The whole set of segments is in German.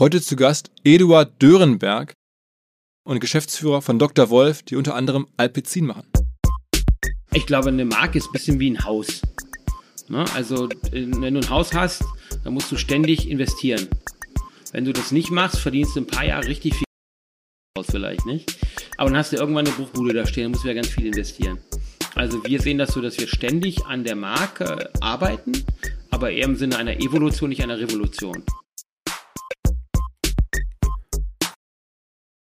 Heute zu Gast Eduard Dörenberg und Geschäftsführer von Dr. Wolf, die unter anderem Alpecin machen. Ich glaube, eine Marke ist ein bisschen wie ein Haus. Ne? Also, wenn du ein Haus hast, dann musst du ständig investieren. Wenn du das nicht machst, verdienst du ein paar Jahre richtig viel aus, vielleicht nicht. Aber dann hast du irgendwann eine Bruchbude da stehen, dann musst du ja ganz viel investieren. Also wir sehen das so, dass wir ständig an der Marke arbeiten, aber eher im Sinne einer Evolution, nicht einer Revolution.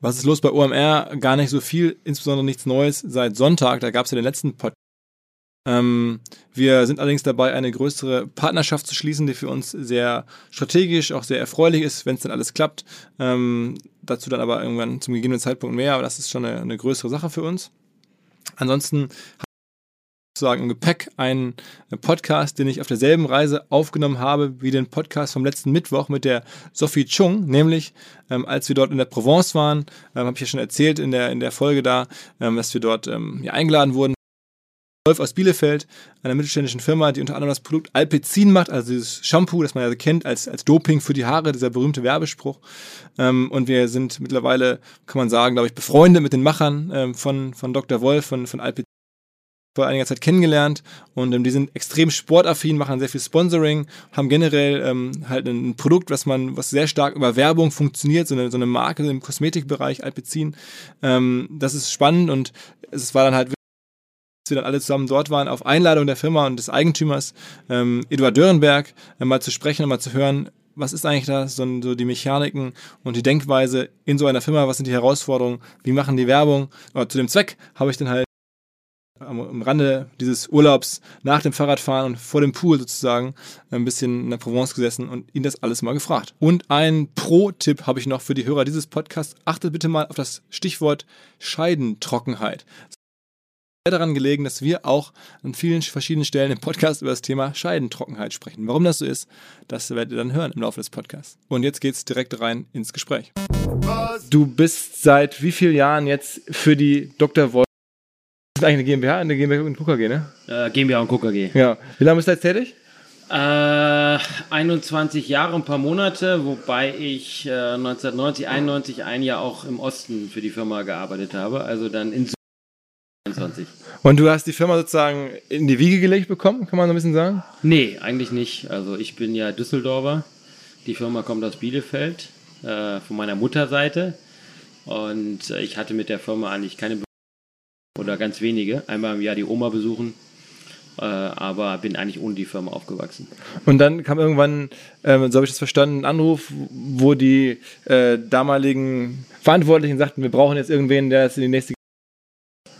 Was ist los bei OMR? Gar nicht so viel, insbesondere nichts Neues seit Sonntag. Da gab es ja den letzten Podcast. Ähm, wir sind allerdings dabei, eine größere Partnerschaft zu schließen, die für uns sehr strategisch, auch sehr erfreulich ist, wenn es dann alles klappt. Ähm, dazu dann aber irgendwann zum gegebenen Zeitpunkt mehr, aber das ist schon eine, eine größere Sache für uns. Ansonsten sozusagen im Gepäck einen Podcast, den ich auf derselben Reise aufgenommen habe wie den Podcast vom letzten Mittwoch mit der Sophie Chung, nämlich ähm, als wir dort in der Provence waren, ähm, habe ich ja schon erzählt in der, in der Folge da, ähm, dass wir dort ähm, ja, eingeladen wurden. Wolf aus Bielefeld, einer mittelständischen Firma, die unter anderem das Produkt Alpecin macht, also dieses Shampoo, das man ja kennt als, als Doping für die Haare, dieser berühmte Werbespruch. Ähm, und wir sind mittlerweile, kann man sagen, glaube ich, befreundet mit den Machern ähm, von, von Dr. Wolf, von, von Alpecin vor einiger Zeit kennengelernt und ähm, die sind extrem sportaffin, machen sehr viel Sponsoring, haben generell ähm, halt ein Produkt, was man, was sehr stark über Werbung funktioniert, so eine, so eine Marke im Kosmetikbereich, Alpecin. Ähm, das ist spannend und es war dann halt wir dann alle zusammen dort waren, auf Einladung der Firma und des Eigentümers, ähm, Eduard Dörenberg, äh, mal zu sprechen und mal zu hören, was ist eigentlich da, so, so, die Mechaniken und die Denkweise in so einer Firma, was sind die Herausforderungen, wie machen die Werbung. Aber zu dem Zweck habe ich dann halt am Rande dieses Urlaubs nach dem Fahrradfahren und vor dem Pool sozusagen ein bisschen in der Provence gesessen und ihn das alles mal gefragt. Und ein Pro-Tipp habe ich noch für die Hörer dieses Podcasts. Achtet bitte mal auf das Stichwort Scheidentrockenheit daran gelegen, dass wir auch an vielen verschiedenen Stellen im Podcast über das Thema Scheidentrockenheit sprechen. Warum das so ist, das werdet ihr dann hören im Laufe des Podcasts. Und jetzt geht's direkt rein ins Gespräch. Du bist seit wie vielen Jahren jetzt für die Dr. Wolf das ist eigentlich eine GmbH, eine GmbH und KKG, ne? Äh, GmbH und KKG. Ja. Wie lange bist du jetzt tätig? Äh, 21 Jahre, ein paar Monate, wobei ich äh, 1990, 91 ein Jahr auch im Osten für die Firma gearbeitet habe, also dann in 21. Und du hast die Firma sozusagen in die Wiege gelegt bekommen, kann man so ein bisschen sagen? Nee, eigentlich nicht. Also ich bin ja Düsseldorfer. Die Firma kommt aus Bielefeld, äh, von meiner Mutterseite. Und äh, ich hatte mit der Firma eigentlich keine oder ganz wenige. Einmal im Jahr die Oma besuchen, äh, aber bin eigentlich ohne die Firma aufgewachsen. Und dann kam irgendwann, äh, so habe ich das verstanden, ein Anruf, wo die äh, damaligen Verantwortlichen sagten, wir brauchen jetzt irgendwen, der es in die nächste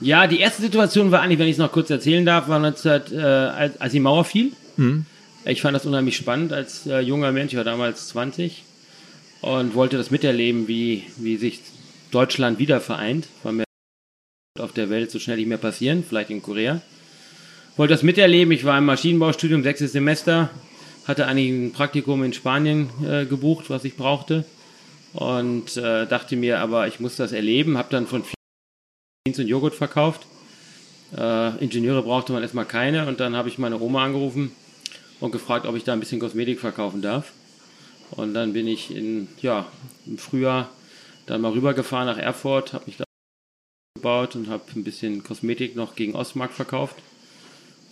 ja, die erste Situation war eigentlich, wenn ich es noch kurz erzählen darf, war 19, äh, als, als die Mauer fiel. Mhm. Ich fand das unheimlich spannend als äh, junger Mensch, ich war damals 20 und wollte das miterleben, wie, wie sich Deutschland wieder vereint. War mir auf der Welt so schnell nicht mehr passieren, vielleicht in Korea. Wollte das miterleben. Ich war im Maschinenbaustudium, sechstes Semester, hatte eigentlich ein Praktikum in Spanien äh, gebucht, was ich brauchte. Und äh, dachte mir, aber ich muss das erleben. Habe dann von Jeans und Joghurt verkauft. Äh, Ingenieure brauchte man erstmal keine. Und dann habe ich meine Oma angerufen und gefragt, ob ich da ein bisschen Kosmetik verkaufen darf. Und dann bin ich in, ja, im Frühjahr dann mal rübergefahren nach Erfurt, habe mich da gebaut und habe ein bisschen Kosmetik noch gegen Ostmark verkauft.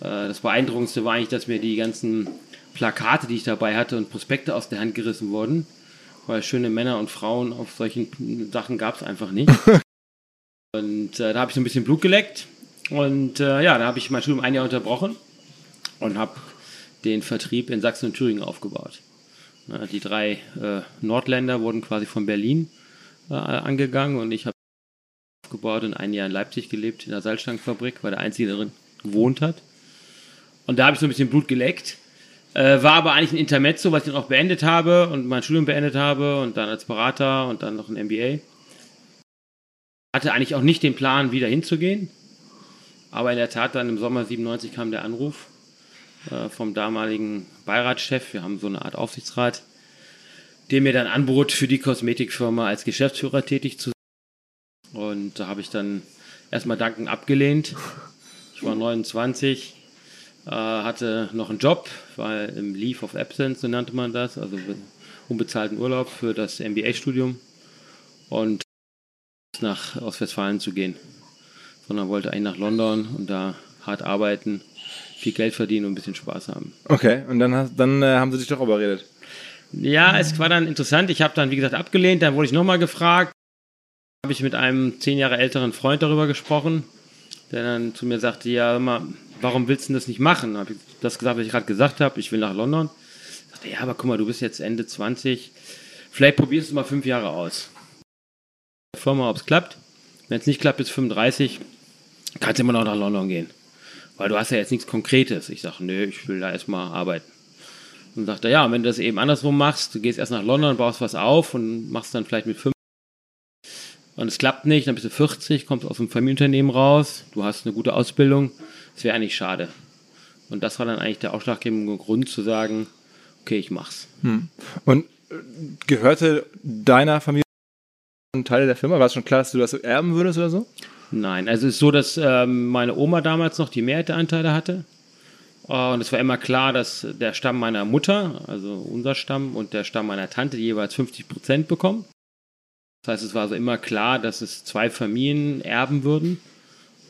Äh, das Beeindruckendste war eigentlich, dass mir die ganzen Plakate, die ich dabei hatte und Prospekte aus der Hand gerissen wurden, weil schöne Männer und Frauen auf solchen Sachen gab es einfach nicht. und äh, da habe ich so ein bisschen Blut geleckt und äh, ja, da habe ich mein Studium ein Jahr unterbrochen und habe den Vertrieb in Sachsen und Thüringen aufgebaut. Die drei äh, Nordländer wurden quasi von Berlin äh, angegangen und ich habe aufgebaut und ein Jahr in Leipzig gelebt, in der Salzstangenfabrik, weil der Einzige darin gewohnt hat. Und da habe ich so ein bisschen Blut geleckt. Äh, war aber eigentlich ein Intermezzo, was ich dann auch beendet habe und mein Studium beendet habe und dann als Berater und dann noch ein MBA. Hatte eigentlich auch nicht den Plan, wieder hinzugehen. Aber in der Tat, dann im Sommer 97 kam der Anruf äh, vom damaligen Beiratschef. Wir haben so eine Art Aufsichtsrat, der mir dann anbot, für die Kosmetikfirma als Geschäftsführer tätig zu sein. Und da habe ich dann erstmal Danken abgelehnt. Ich war 29, äh, hatte noch einen Job, war im Leave of Absence, so nannte man das, also unbezahlten Urlaub für das MBA-Studium und nach Ostwestfalen zu gehen. Sondern wollte eigentlich nach London und da hart arbeiten viel Geld verdienen und ein bisschen Spaß haben. Okay, und dann, dann äh, haben sie dich doch überredet. Ja, es war dann interessant. Ich habe dann, wie gesagt, abgelehnt. Dann wurde ich nochmal gefragt. Habe ich mit einem zehn Jahre älteren Freund darüber gesprochen, der dann zu mir sagte: Ja, immer, warum willst du das nicht machen? Habe ich das gesagt, was ich gerade gesagt habe. Ich will nach London. Ich sagte: Ja, aber guck mal, du bist jetzt Ende 20. Vielleicht probierst du mal fünf Jahre aus. Firma, ob es klappt. Wenn es nicht klappt, bis 35, kannst du immer noch nach London gehen. Weil du hast ja jetzt nichts Konkretes. Ich sage, nö, ich will da erstmal arbeiten. Und dann sagt er, ja, wenn du das eben andersrum machst, du gehst erst nach London, baust was auf und machst dann vielleicht mit fünf und es klappt nicht, dann bist du 40, kommst aus einem Familienunternehmen raus, du hast eine gute Ausbildung, das wäre eigentlich schade. Und das war dann eigentlich der ausschlaggebende Grund zu sagen, okay, ich mach's. Hm. Und äh, gehörte deiner Familie ein Teil der Firma? War es schon klar, dass du das erben würdest oder so? Nein, also es ist so, dass ähm, meine Oma damals noch die Mehrheit der Anteile hatte. Uh, und es war immer klar, dass der Stamm meiner Mutter, also unser Stamm, und der Stamm meiner Tante jeweils 50 Prozent bekommen. Das heißt, es war also immer klar, dass es zwei Familien erben würden.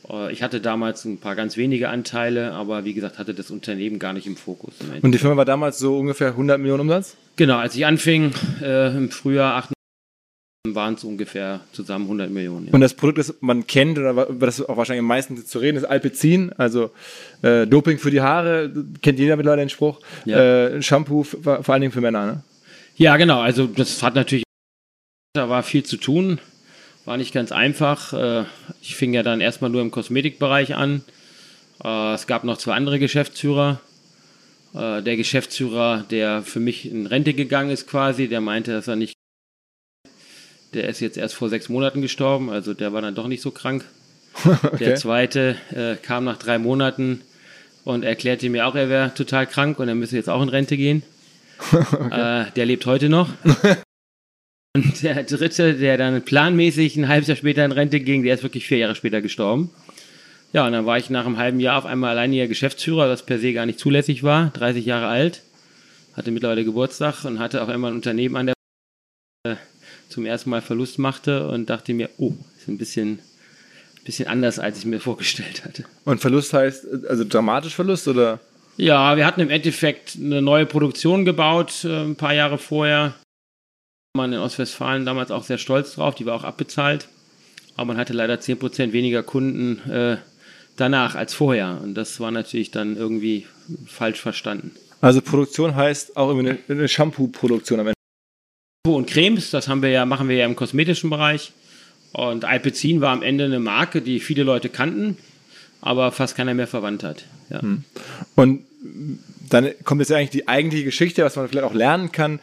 Uh, ich hatte damals ein paar ganz wenige Anteile, aber wie gesagt, hatte das Unternehmen gar nicht im Fokus. Im und die Firma war damals so ungefähr 100 Millionen Umsatz? Genau, als ich anfing äh, im Frühjahr 98 waren es ungefähr zusammen 100 Millionen. Ja. Und das Produkt, das man kennt oder über das auch wahrscheinlich am meisten zu reden ist Alpecin, also äh, Doping für die Haare, kennt jeder mittlerweile den Spruch. Ja. Äh, Shampoo vor allen Dingen für Männer, ne? Ja, genau. Also das hat natürlich, da war viel zu tun, war nicht ganz einfach. Äh, ich fing ja dann erstmal nur im Kosmetikbereich an. Äh, es gab noch zwei andere Geschäftsführer. Äh, der Geschäftsführer, der für mich in Rente gegangen ist quasi, der meinte, dass er nicht der ist jetzt erst vor sechs Monaten gestorben, also der war dann doch nicht so krank. okay. Der zweite äh, kam nach drei Monaten und erklärte mir auch, er wäre total krank und er müsse jetzt auch in Rente gehen. okay. äh, der lebt heute noch. und der dritte, der dann planmäßig ein halbes Jahr später in Rente ging, der ist wirklich vier Jahre später gestorben. Ja, und dann war ich nach einem halben Jahr auf einmal alleiniger Geschäftsführer, was per se gar nicht zulässig war, 30 Jahre alt, hatte mittlerweile Geburtstag und hatte auf einmal ein Unternehmen an der zum ersten Mal Verlust machte und dachte mir, oh, ist ein bisschen, bisschen anders, als ich mir vorgestellt hatte. Und Verlust heißt, also dramatisch Verlust oder? Ja, wir hatten im Endeffekt eine neue Produktion gebaut, äh, ein paar Jahre vorher. Man in Ostwestfalen damals auch sehr stolz drauf, die war auch abbezahlt. Aber man hatte leider 10% weniger Kunden äh, danach als vorher. Und das war natürlich dann irgendwie falsch verstanden. Also Produktion heißt auch eine, eine Shampoo-Produktion am Ende und Cremes, das haben wir ja, machen wir ja im kosmetischen Bereich. Und Alpecin war am Ende eine Marke, die viele Leute kannten, aber fast keiner mehr verwandt hat. Ja. Hm. Und dann kommt jetzt eigentlich die eigentliche Geschichte, was man vielleicht auch lernen kann.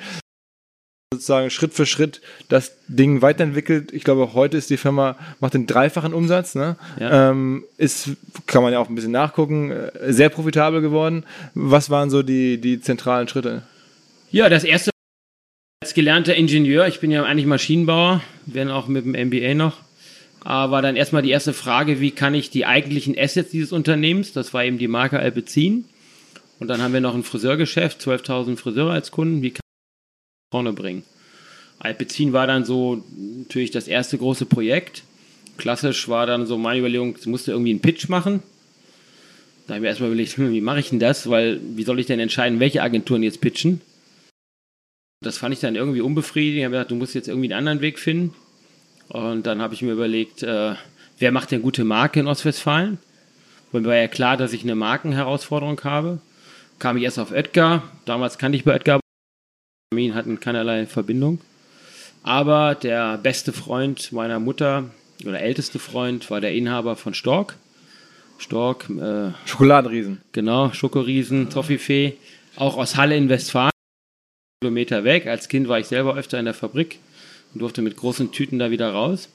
Sozusagen Schritt für Schritt das Ding weiterentwickelt. Ich glaube, heute ist die Firma, macht den dreifachen Umsatz, ne? Ja. Ähm, ist, kann man ja auch ein bisschen nachgucken, äh, sehr profitabel geworden. Was waren so die, die zentralen Schritte? Ja, das erste als gelernter Ingenieur, ich bin ja eigentlich Maschinenbauer, wenn auch mit dem MBA noch, war dann erstmal die erste Frage, wie kann ich die eigentlichen Assets dieses Unternehmens, das war eben die Marke Alpecin, und dann haben wir noch ein Friseurgeschäft, 12.000 Friseure als Kunden, wie kann vorne bringen? Alpecin war dann so natürlich das erste große Projekt. Klassisch war dann so meine Überlegung, es musste irgendwie einen Pitch machen. Da habe ich mir erstmal überlegt, hm, wie mache ich denn das? Weil, wie soll ich denn entscheiden, welche Agenturen jetzt pitchen? Das fand ich dann irgendwie unbefriedigend. Ich habe gedacht, du musst jetzt irgendwie einen anderen Weg finden. Und dann habe ich mir überlegt, äh, wer macht denn gute Marke in Ostwestfalen? Und mir war ja klar, dass ich eine Markenherausforderung habe. Kam ich erst auf Oetker. Damals kannte ich bei Oetker. Wir hatten keinerlei Verbindung. Aber der beste Freund meiner Mutter oder älteste Freund war der Inhaber von Stork. Stork, äh, Schokoladenriesen. genau, Schokoriesen, Toffifee, auch aus Halle in Westfalen, Kilometer weg. Als Kind war ich selber öfter in der Fabrik und durfte mit großen Tüten da wieder raus.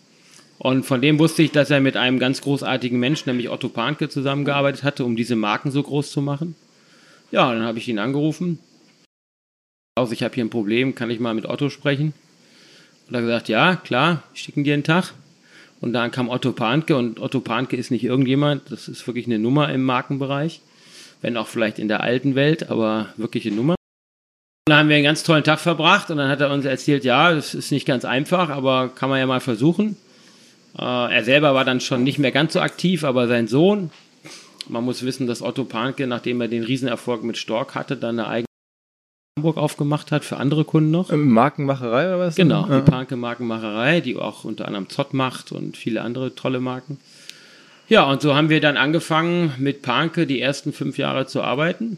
Und von dem wusste ich, dass er mit einem ganz großartigen Menschen, nämlich Otto Panke, zusammengearbeitet hatte, um diese Marken so groß zu machen. Ja, dann habe ich ihn angerufen. Also ich habe hier ein Problem, kann ich mal mit Otto sprechen? Und er hat gesagt, ja, klar, ich schicke ihn dir einen Tag. Und dann kam Otto Panke und Otto Panke ist nicht irgendjemand, das ist wirklich eine Nummer im Markenbereich. Wenn auch vielleicht in der alten Welt, aber wirklich eine Nummer. Und dann haben wir einen ganz tollen Tag verbracht und dann hat er uns erzählt, ja, das ist nicht ganz einfach, aber kann man ja mal versuchen. Äh, er selber war dann schon nicht mehr ganz so aktiv, aber sein Sohn, man muss wissen, dass Otto Panke, nachdem er den Riesenerfolg mit Stork hatte, dann eine eigene Hamburg aufgemacht hat für andere Kunden noch. Ähm, Markenmacherei oder was? Genau, Ja. die Panke Markenmacherei, die auch unter anderem Zott macht und viele andere tolle Marken. Ja, und so haben wir dann angefangen mit Panke die ersten fünf Jahre zu arbeiten,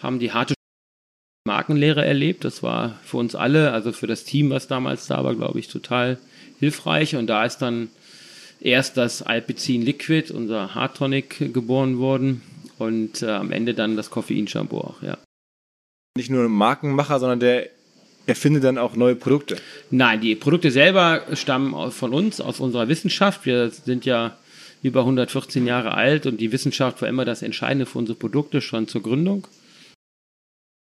haben die harte Markenlehre erlebt. Das war für uns alle, also für das Team, was damals da war, glaube ich, total hilfreich. Und da ist dann erst das Alpecin Liquid, unser Hardtonic, geboren worden und äh, am Ende dann das Koffeinshampoo auch, ja. Nicht nur ein Markenmacher, sondern der erfindet dann auch neue Produkte. Nein, die Produkte selber stammen von uns, aus unserer Wissenschaft. Wir sind ja über 114 Jahre alt und die Wissenschaft war immer das Entscheidende für unsere Produkte schon zur Gründung.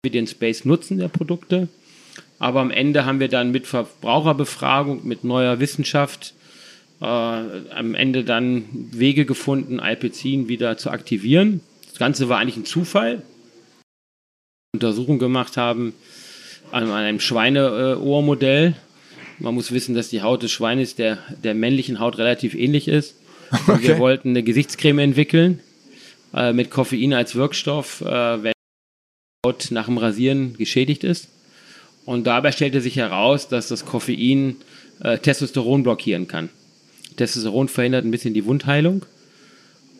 Wir den Space nutzen der Produkte, aber am Ende haben wir dann mit Verbraucherbefragung, mit neuer Wissenschaft äh, am Ende dann Wege gefunden, Alpecin wieder zu aktivieren. Das Ganze war eigentlich ein Zufall. Untersuchung gemacht haben an einem Schweineohrmodell. Man muss wissen, dass die Haut des Schweines der, der männlichen Haut relativ ähnlich ist. Und Wir Okay. wollten eine Gesichtscreme entwickeln äh, mit Koffein als Wirkstoff, äh, wenn die Haut nach dem Rasieren geschädigt ist. Und dabei stellte sich heraus, dass das Koffein äh, Testosteron blockieren kann. Testosteron verhindert ein bisschen die Wundheilung.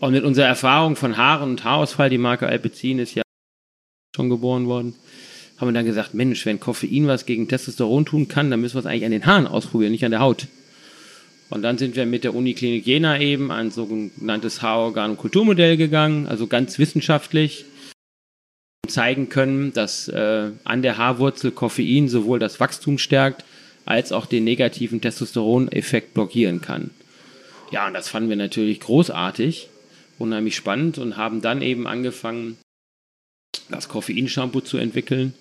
Und mit unserer Erfahrung von Haaren und Haarausfall, die Marke Alpecin ist ja schon geboren worden, haben wir dann gesagt, Mensch, wenn Koffein was gegen Testosteron tun kann, dann müssen wir es eigentlich an den Haaren ausprobieren, nicht an der Haut. Und dann sind wir mit der Uniklinik Jena eben an sogenanntes Haarorgan- und Kulturmodell gegangen, also ganz wissenschaftlich und zeigen können, dass äh, an der Haarwurzel Koffein sowohl das Wachstum stärkt, als auch den negativen Testosteroneffekt blockieren kann. Ja, und das fanden wir natürlich großartig, unheimlich spannend und haben dann eben angefangen, das Koffeinshampoo zu entwickeln.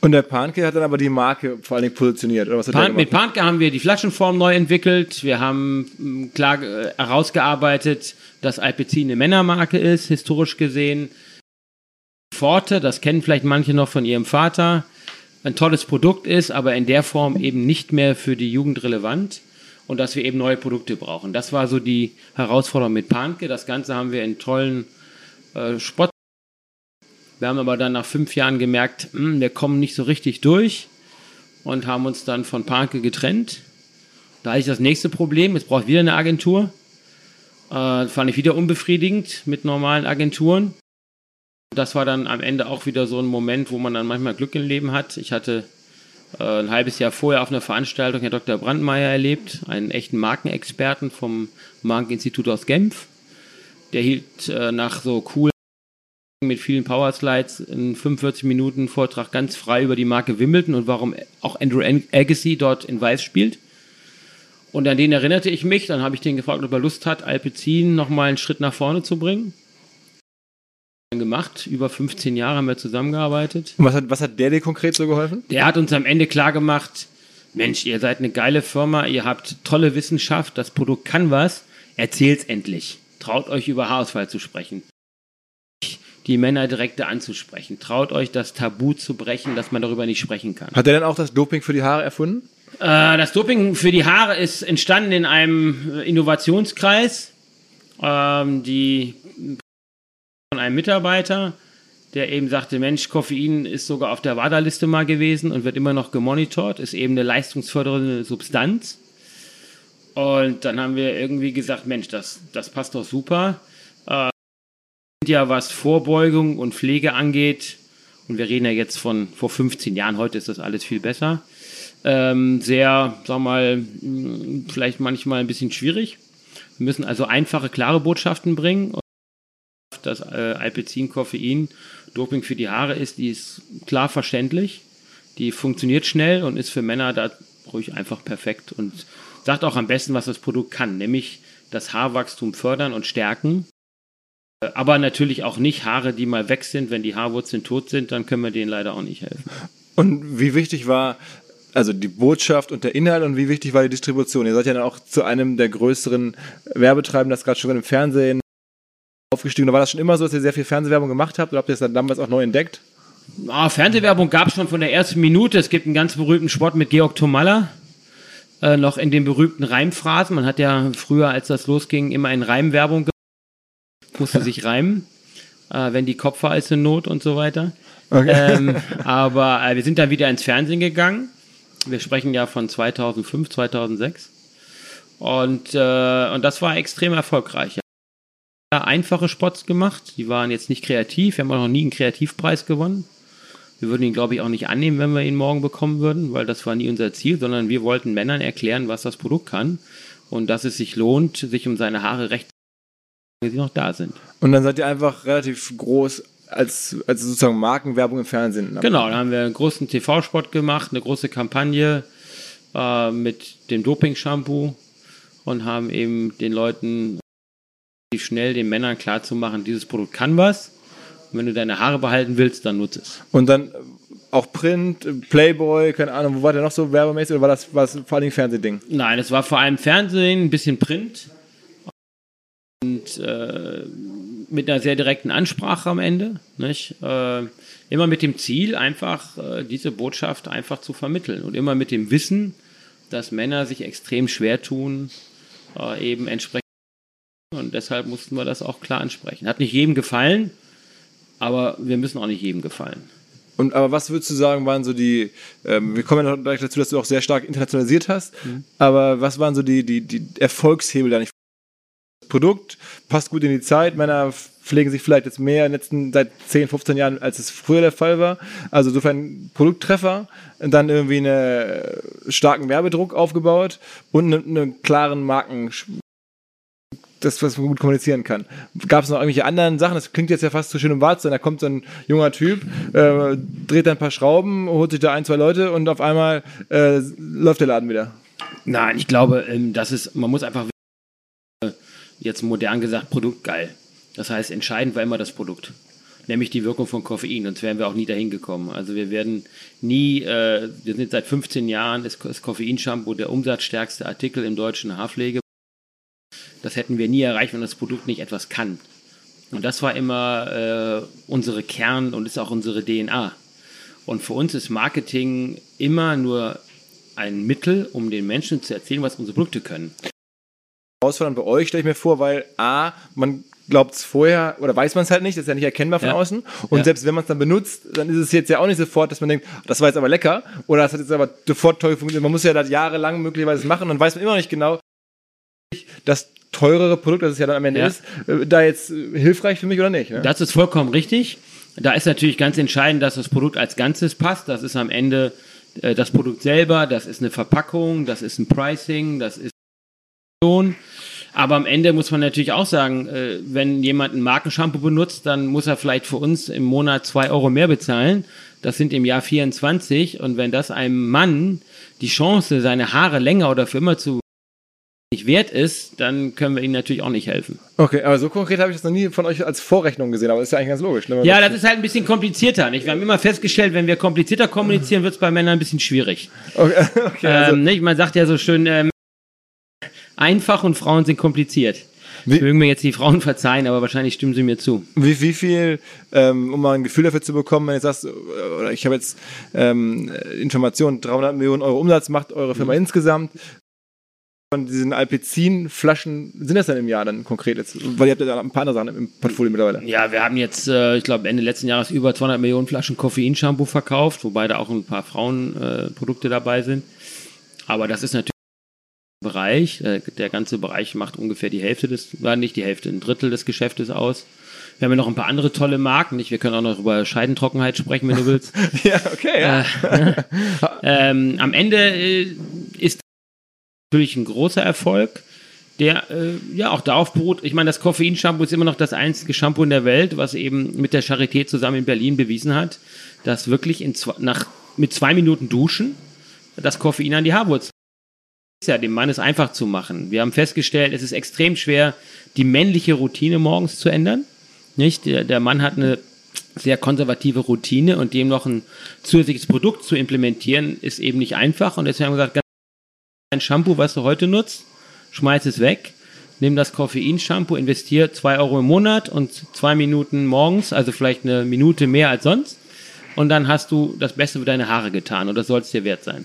Und der Panke hat dann aber die Marke vor allen Dingen positioniert. Oder was hat Pan mit? Panke haben wir die Flaschenform neu entwickelt. Wir haben mh, klar äh, herausgearbeitet, dass Alpecin eine Männermarke ist, historisch gesehen. Forte, das kennen vielleicht manche noch von ihrem Vater, ein tolles Produkt ist, aber in der Form eben nicht mehr für die Jugend relevant und dass wir eben neue Produkte brauchen. Das war so die Herausforderung mit Panke. Das Ganze haben wir in tollen äh, Spot. Wir haben aber dann nach fünf Jahren gemerkt, hm, wir kommen nicht so richtig durch und haben uns dann von Panke getrennt. Da ich das nächste Problem, es braucht wieder eine Agentur. Äh, fand ich wieder unbefriedigend mit normalen Agenturen. Das war dann am Ende auch wieder so ein Moment, wo man dann manchmal Glück im Leben hat. Ich hatte äh, ein halbes Jahr vorher auf einer Veranstaltung Herr Dr. Brandmeier erlebt, einen echten Markenexperten vom Markeninstitut aus Genf. Der hielt äh, nach so coolen mit vielen Powerslides in 45 Minuten Vortrag ganz frei über die Marke Wimbledon und warum auch Andrew Agassi dort in Weiß spielt. Und an den erinnerte ich mich. Dann habe ich den gefragt, ob er Lust hat, Alpecin nochmal einen Schritt nach vorne zu bringen. Gemacht. Über 15 Jahre haben wir zusammengearbeitet. Und was hat, was hat der dir konkret so geholfen? Der hat uns am Ende klar gemacht, Mensch, ihr seid eine geile Firma, ihr habt tolle Wissenschaft, das Produkt kann was, erzählt's endlich. Traut euch über Haarausfall zu sprechen. Die Männer direkt anzusprechen. Traut euch das Tabu zu brechen, dass man darüber nicht sprechen kann. Hat er denn auch das Doping für die Haare erfunden? Äh, das Doping für die Haare ist entstanden in einem Innovationskreis, ähm, die von einem Mitarbeiter, der eben sagte, Mensch, Koffein ist sogar auf der WADA-Liste mal gewesen und wird immer noch gemonitort, ist eben eine leistungsfördernde Substanz. Und dann haben wir irgendwie gesagt, Mensch, das, das passt doch super. Äh, ja, was Vorbeugung und Pflege angeht, und wir reden ja jetzt von vor 15 Jahren, heute ist das alles viel besser, ähm, sehr, sag mal, hm, vielleicht manchmal ein bisschen schwierig. Wir müssen also einfache, klare Botschaften bringen. Das äh, Alpecin Koffein Doping für die Haare ist, die ist klar verständlich, die funktioniert schnell und ist für Männer da ruhig einfach perfekt und sagt auch am besten, was das Produkt kann, nämlich das Haarwachstum fördern und stärken. Äh, aber natürlich auch nicht Haare, die mal weg sind. Wenn die Haarwurzeln tot sind, dann können wir denen leider auch nicht helfen. Und wie wichtig war also die Botschaft und der Inhalt und wie wichtig war die Distribution? Ihr seid ja dann auch zu einem der größeren Werbetreibenden, das gerade schon im Fernsehen aufgestiegen. Da war das schon immer so, dass ihr sehr viel Fernsehwerbung gemacht habt oder habt ihr das dann damals auch neu entdeckt? Ah, Fernsehwerbung gab es schon von der ersten Minute. Es gibt einen ganz berühmten Sport mit Georg Tomalla. Äh, noch in den berühmten Reimphrasen. Man hat ja früher, als das losging, immer in Reimwerbung gemacht. Musste sich reimen, äh, wenn die Kopfhaar ist in Not und so weiter. Okay. Ähm, aber äh, wir sind dann wieder ins Fernsehen gegangen wir sprechen ja von 2005, 2006. Und, äh, und das war extrem erfolgreich. Einfache Spots gemacht, die waren jetzt nicht kreativ, wir haben auch noch nie einen Kreativpreis gewonnen. Wir würden ihn, glaube ich, auch nicht annehmen, wenn wir ihn morgen bekommen würden, weil das war nie unser Ziel, sondern wir wollten Männern erklären, was das Produkt kann und dass es sich lohnt, sich um seine Haare recht sie noch da sind. Und dann seid ihr einfach relativ groß als, als sozusagen Markenwerbung im Fernsehen. Genau, da haben wir einen großen TV-Spot gemacht, eine große Kampagne äh, mit dem Doping-Shampoo und haben eben den Leuten schnell den Männern klarzumachen, dieses Produkt kann was. Und wenn du deine Haare behalten willst, dann nutze es. Und dann auch Print, Playboy, keine Ahnung, wo war der noch so werbemäßig oder war das, war das vor allem Fernsehding? Nein, es war vor allem Fernsehen, ein bisschen Print und äh, mit einer sehr direkten Ansprache am Ende. Nicht? Äh, immer mit dem Ziel, einfach äh, diese Botschaft einfach zu vermitteln und immer mit dem Wissen, dass Männer sich extrem schwer tun, äh, eben entsprechend. Und deshalb mussten wir das auch klar ansprechen. Hat nicht jedem gefallen, aber wir müssen auch nicht jedem gefallen. Und aber was würdest du sagen, waren so die, ähm, wir kommen ja gleich dazu, dass du auch sehr stark internationalisiert hast, mhm. aber was waren so die, die, die Erfolgshebel da nicht? Produkt, passt gut in die Zeit. Männer pflegen sich vielleicht jetzt mehr in den letzten seit 10, 15 Jahren, als es früher der Fall war. Also insofern Produkttreffer, dann irgendwie einen starken Werbedruck aufgebaut und einen, einen klaren Marken, das, was man gut kommunizieren kann. Gab es noch irgendwelche anderen Sachen? Das klingt jetzt ja fast zu schön, um wahr. Da kommt so ein junger Typ, äh, dreht ein paar Schrauben, holt sich da ein, zwei Leute und auf einmal äh, läuft der Laden wieder. Nein, ich glaube, ähm, das ist, man muss einfach jetzt modern gesagt, Produkt geil. Das heißt, entscheidend war immer das Produkt. Nämlich die Wirkung von Koffein, sonst wären wir auch nie dahin gekommen. Also wir werden nie, äh, wir sind seit 15 Jahren, ist das Koffeinshampoo der umsatzstärkste Artikel im deutschen Haarpflege. Das hätten wir nie erreicht, wenn das Produkt nicht etwas kann. Und das war immer äh, unsere Kern und ist auch unsere DNA. Und für uns ist Marketing immer nur ein Mittel, um den Menschen zu erzählen, was unsere Produkte können herausfordernd bei euch, stelle ich mir vor, weil A, man glaubt es vorher oder weiß man es halt nicht, das ist ja nicht erkennbar von ja. außen. Und ja. selbst wenn man es dann benutzt, dann ist es jetzt ja auch nicht sofort, dass man denkt, das war jetzt aber lecker oder das hat jetzt aber sofort toll funktioniert. Man muss ja das jahrelang möglicherweise machen und dann weiß man immer noch nicht genau, das teurere Produkt, das es ja dann am Ende ja. ist, äh, da jetzt äh, hilfreich für mich oder nicht. Ne? Das ist vollkommen richtig. Da ist natürlich ganz entscheidend, dass das Produkt als Ganzes passt. Das ist am Ende äh, das Produkt selber, das ist eine Verpackung, das ist ein Pricing, das ist Aber am Ende muss man natürlich auch sagen, äh, wenn jemand ein Markenshampoo benutzt, dann muss er vielleicht für uns im Monat zwei Euro mehr bezahlen. Das sind im Jahr 24. Und wenn das einem Mann die Chance, seine Haare länger oder für immer zu nicht wert ist, dann können wir ihnen natürlich auch nicht helfen. Okay, aber so konkret habe ich das noch nie von euch als Vorrechnung gesehen, aber das ist ja eigentlich ganz logisch. Ne? Ja, das ist halt ein bisschen komplizierter. Nicht? Wir haben immer festgestellt, wenn wir komplizierter kommunizieren, wird es bei Männern ein bisschen schwierig. Okay, okay, also ähm, nicht? Man sagt ja so schön, ähm, einfach und Frauen sind kompliziert. Wie- Mögen mir jetzt die Frauen verzeihen, aber wahrscheinlich stimmen sie mir zu. Wie, wie viel, ähm, um mal ein Gefühl dafür zu bekommen, wenn du sagst, oder ich habe jetzt ähm, Informationen, 300 Millionen Euro Umsatz macht eure Firma insgesamt. Von diesen Alpecin-Flaschen sind das dann im Jahr dann konkret jetzt? Weil ihr habt ja ein paar andere Sachen im Portfolio mittlerweile. Ja, wir haben jetzt, äh, ich glaube, Ende letzten Jahres über 200 Millionen Flaschen Koffeinshampoo verkauft, wobei da auch ein paar Frauenprodukte äh, dabei sind. Aber das ist natürlich Bereich. Äh, der ganze Bereich macht ungefähr die Hälfte des, war nicht die Hälfte, ein Drittel des Geschäftes aus. Wir haben ja noch ein paar andere tolle Marken. Nicht? Wir können auch noch über Scheidentrockenheit sprechen, wenn du willst. Ja, okay, ja. ähm, am Ende äh, ist natürlich ein großer Erfolg, der äh, ja auch darauf beruht. Ich meine, das Koffeinshampoo ist immer noch das einzige Shampoo in der Welt, was eben mit der Charité zusammen in Berlin bewiesen hat, dass wirklich in zwei, nach, mit zwei Minuten Duschen das Koffein an die Haarwurzel ja dem Mann es einfach zu machen. Wir haben festgestellt, es ist extrem schwer, die männliche Routine morgens zu ändern. Nicht? Der, Mann hat eine sehr konservative Routine und dem noch ein zusätzliches Produkt zu implementieren, ist eben nicht einfach. Und deswegen haben wir gesagt, ein Shampoo, was du heute nutzt, schmeiß es weg, nimm das Koffein-Shampoo, investier zwei Euro im Monat und zwei Minuten morgens, also vielleicht eine Minute mehr als sonst. Und dann hast du das Beste für deine Haare getan und das soll es dir wert sein.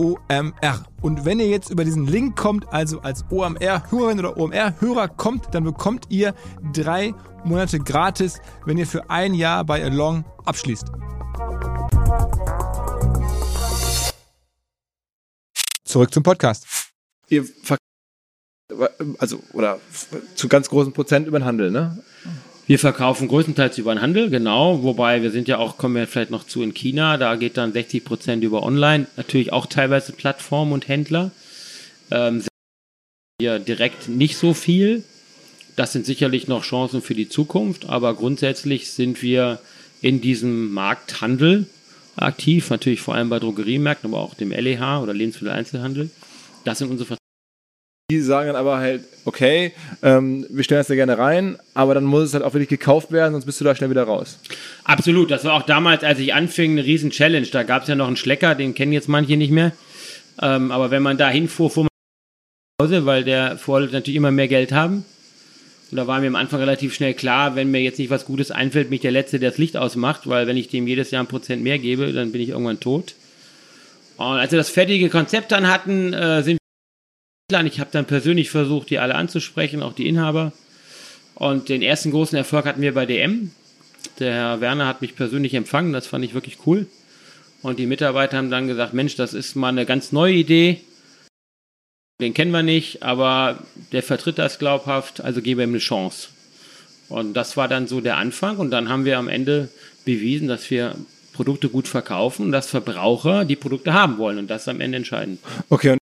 OMR. Und wenn ihr jetzt über diesen Link kommt, also als OMR-Hörerin oder OMR-Hörer kommt, dann bekommt ihr drei Monate gratis, wenn ihr für ein Jahr bei Along abschließt. Zurück zum Podcast. Ihr also oder zu ganz großen Prozent über den Handel, ne? Wir verkaufen größtenteils über den Handel, genau. Wobei wir sind ja auch, kommen wir vielleicht noch zu in China, da geht dann 60 Prozent über Online, natürlich auch teilweise Plattformen und Händler. Ähm, wir direkt nicht so viel. Das sind sicherlich noch Chancen für die Zukunft, aber grundsätzlich sind wir in diesem Markthandel aktiv, natürlich vor allem bei Drogeriemärkten, aber auch dem LEH oder Lebensmitteleinzelhandel. Das sind unsere Die sagen dann aber halt, okay, ähm, wir stellen das da gerne rein, aber dann muss es halt auch wirklich gekauft werden, sonst bist du da schnell wieder raus. Absolut, das war auch damals, als ich anfing, eine riesen Challenge. Da gab es ja noch einen Schlecker, den kennen jetzt manche nicht mehr. Ähm, aber wenn man da hinfuhr, fuhr man nach Hause, weil der wollte natürlich immer mehr Geld haben. Und da war mir am Anfang relativ schnell klar, wenn mir jetzt nicht was Gutes einfällt, bin ich der Letzte, der das Licht ausmacht, weil wenn ich dem jedes Jahr ein Prozent mehr gebe, dann bin ich irgendwann tot. Und als wir das fertige Konzept dann hatten, äh, sind wir ich habe dann persönlich versucht, die alle anzusprechen, auch die Inhaber. Und den ersten großen Erfolg hatten wir bei DM. Der Herr Werner hat mich persönlich empfangen, das fand ich wirklich cool. Und die Mitarbeiter haben dann gesagt, Mensch, das ist mal eine ganz neue Idee. Den kennen wir nicht, aber der vertritt das glaubhaft, also gebe ihm eine Chance. Und das war dann so der Anfang. Und dann haben wir am Ende bewiesen, dass wir Produkte gut verkaufen und dass Verbraucher die Produkte haben wollen. Und das ist am Ende entscheidend. Okay, und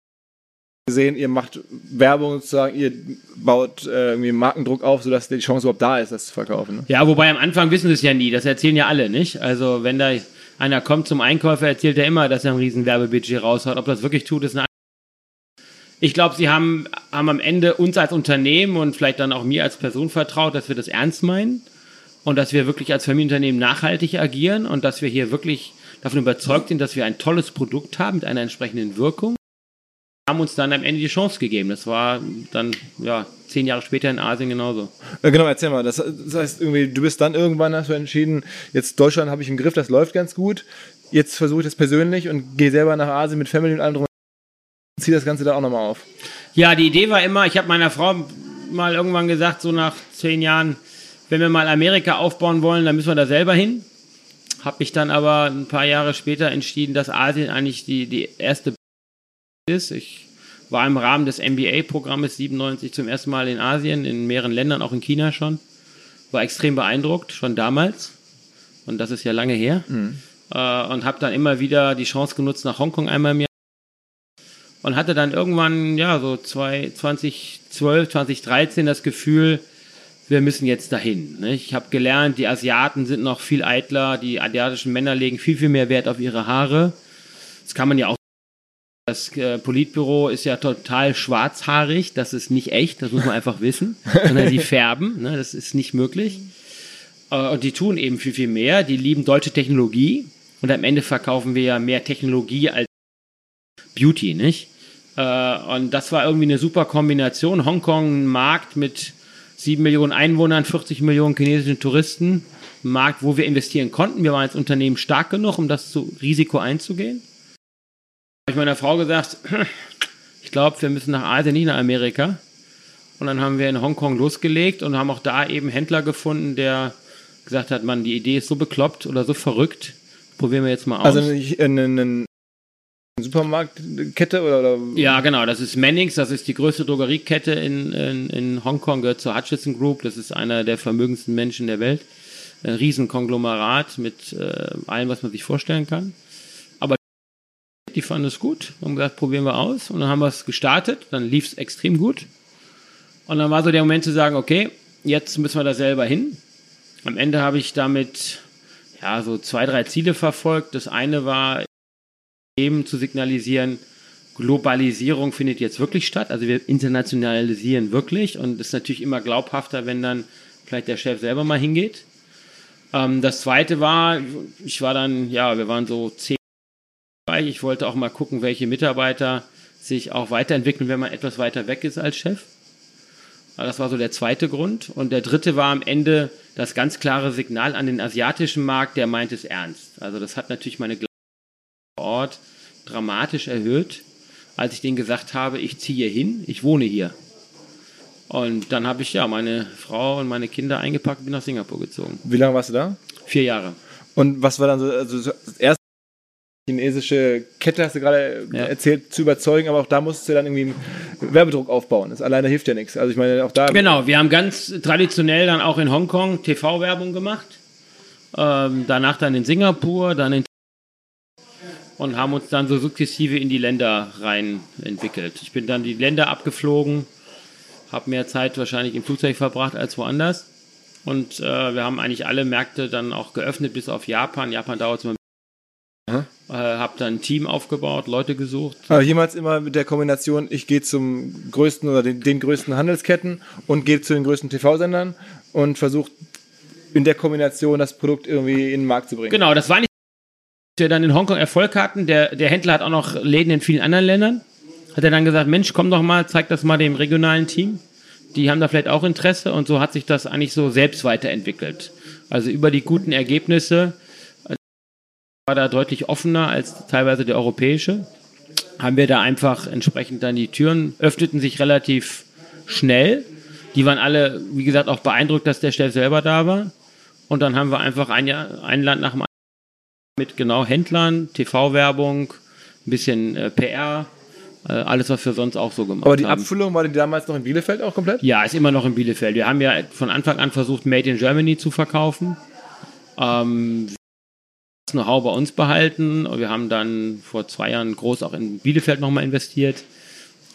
gesehen, ihr macht Werbung sozusagen, ihr baut äh, irgendwie Markendruck auf, sodass die Chance überhaupt da ist, das zu verkaufen. Ne? Ja, wobei am Anfang wissen sie es ja nie. Das erzählen ja alle, nicht? Also wenn da einer kommt zum Einkäufer, erzählt er immer, dass er ein riesen Werbebudget raushaut. Ob das wirklich tut, ist eine ich glaube, sie haben, haben am Ende uns als Unternehmen und vielleicht dann auch mir als Person vertraut, dass wir das ernst meinen und dass wir wirklich als Familienunternehmen nachhaltig agieren und dass wir hier wirklich davon überzeugt sind, dass wir ein tolles Produkt haben mit einer entsprechenden Wirkung. Haben uns dann am Ende die Chance gegeben. Das war dann ja zehn Jahre später in Asien genauso. Ja, genau, erzähl mal. Das, das heißt, irgendwie, du bist dann irgendwann hast du entschieden, jetzt Deutschland habe ich im Griff, das läuft ganz gut. Jetzt versuche ich das persönlich und gehe selber nach Asien mit Family und allem drum ziehe das Ganze da auch nochmal auf. Ja, die Idee war immer, ich habe meiner Frau mal irgendwann gesagt, so nach zehn Jahren, wenn wir mal Amerika aufbauen wollen, dann müssen wir da selber hin. Habe mich dann aber ein paar Jahre später entschieden, dass Asien eigentlich die, die erste ist. Ich war im Rahmen des MBA-Programmes 97 zum ersten Mal in Asien, in mehreren Ländern, auch in China schon. War extrem beeindruckt, schon damals. Und das ist ja lange her. Mhm. Äh, und habe dann immer wieder die Chance genutzt, nach Hongkong einmal im Jahr und hatte dann irgendwann, ja, so 2012, 2013 das Gefühl, wir müssen jetzt dahin. Ne? Ich habe gelernt, die Asiaten sind noch viel eitler, die asiatischen Männer legen viel, viel mehr Wert auf ihre Haare. Das kann man ja auch. Das äh, Politbüro ist ja total schwarzhaarig, das ist nicht echt, das muss man einfach wissen, sondern die färben, ne? das ist nicht möglich. Äh, und die tun eben viel, viel mehr, die lieben deutsche Technologie und am Ende verkaufen wir ja mehr Technologie als Beauty, nicht? Äh, und das war irgendwie eine super Kombination. Hongkong, ein Markt mit 7 Millionen Einwohnern, 40 Millionen chinesischen Touristen. Ein Markt, wo wir investieren konnten. Wir waren als Unternehmen stark genug, um das zu Risiko einzugehen. Habe ich meiner Frau gesagt, ich glaube, wir müssen nach Asien, nicht nach Amerika. Und dann haben wir in Hongkong losgelegt und haben auch da eben Händler gefunden, der gesagt hat, man, die Idee ist so bekloppt oder so verrückt, probieren wir jetzt mal aus. Also ein, Supermarktkette oder, oder, Ja, genau. Das ist Mannings. Das ist die größte Drogeriekette in, in, in Hongkong, gehört zur Hutchison Group. Das ist einer der vermögendsten Menschen der Welt. Ein Riesenkonglomerat mit äh, allem, was man sich vorstellen kann. Die fanden es gut und gesagt, probieren wir aus. Und dann haben wir es gestartet. Dann lief es extrem gut. Und dann war so der Moment zu sagen, okay, jetzt müssen wir da selber hin. Am Ende habe ich damit ja so zwei, drei Ziele verfolgt. Das eine war, eben zu signalisieren, Globalisierung findet jetzt wirklich statt. Also wir internationalisieren wirklich und es ist natürlich immer glaubhafter, wenn dann vielleicht der Chef selber mal hingeht. Ähm, das zweite war, ich war dann, ja, wir waren so zehn. Ich wollte auch mal gucken, welche Mitarbeiter sich auch weiterentwickeln, wenn man etwas weiter weg ist als Chef. Das war so der zweite Grund. Und der dritte war am Ende das ganz klare Signal an den asiatischen Markt, der meint es ernst. Also das hat natürlich meine Ort dramatisch erhöht, als ich denen gesagt habe, ich ziehe hin, ich wohne hier. Und dann habe ich ja meine Frau und meine Kinder eingepackt und bin nach Singapur gezogen. Wie lange warst du da? Vier Jahre. Und was war dann so, also das erste chinesische Kette, hast du gerade ja. erzählt, zu überzeugen, aber auch da musstest du dann irgendwie einen Werbedruck aufbauen. Das alleine hilft ja nichts. Also ich meine, auch da. Genau, wir haben ganz traditionell dann auch in Hongkong TV-Werbung gemacht. Ähm, danach dann in Singapur, dann in und haben uns dann so sukzessive in die Länder rein entwickelt. Ich bin dann die Länder abgeflogen, habe mehr Zeit wahrscheinlich im Flugzeug verbracht als woanders. Und äh, wir haben eigentlich alle Märkte dann auch geöffnet, bis auf Japan. Japan dauert es immer. Äh, habe dann ein Team aufgebaut, Leute gesucht. Aber jemals immer mit der Kombination, ich gehe zum größten oder den, den größten Handelsketten und gehe zu den größten TV-Sendern und versuche in der Kombination das Produkt irgendwie in den Markt zu bringen. Genau, das war nicht wir dann in Hongkong Erfolg hatten, der, der Händler hat auch noch Läden in vielen anderen Ländern, hat er dann gesagt, Mensch, komm doch mal, zeig das mal dem regionalen Team. Die haben da vielleicht auch Interesse und so hat sich das eigentlich so selbst weiterentwickelt. Also über die guten Ergebnisse war da deutlich offener als teilweise der europäische. Haben wir da einfach entsprechend dann die Türen öffneten sich relativ schnell. Die waren alle, wie gesagt, auch beeindruckt, dass der Chef selber da war. Und dann haben wir einfach ein, Jahr, ein Land nach dem anderen mit genau Händlern, TV-Werbung, ein bisschen äh, PR, äh, alles, was wir sonst auch so gemacht haben. Aber die Abfüllung war die damals noch in Bielefeld auch komplett? Ja, ist immer noch in Bielefeld. Wir haben ja von Anfang an versucht, Made in Germany zu verkaufen. Ähm, Know-how bei uns behalten. Wir haben dann vor zwei Jahren groß auch in Bielefeld nochmal investiert.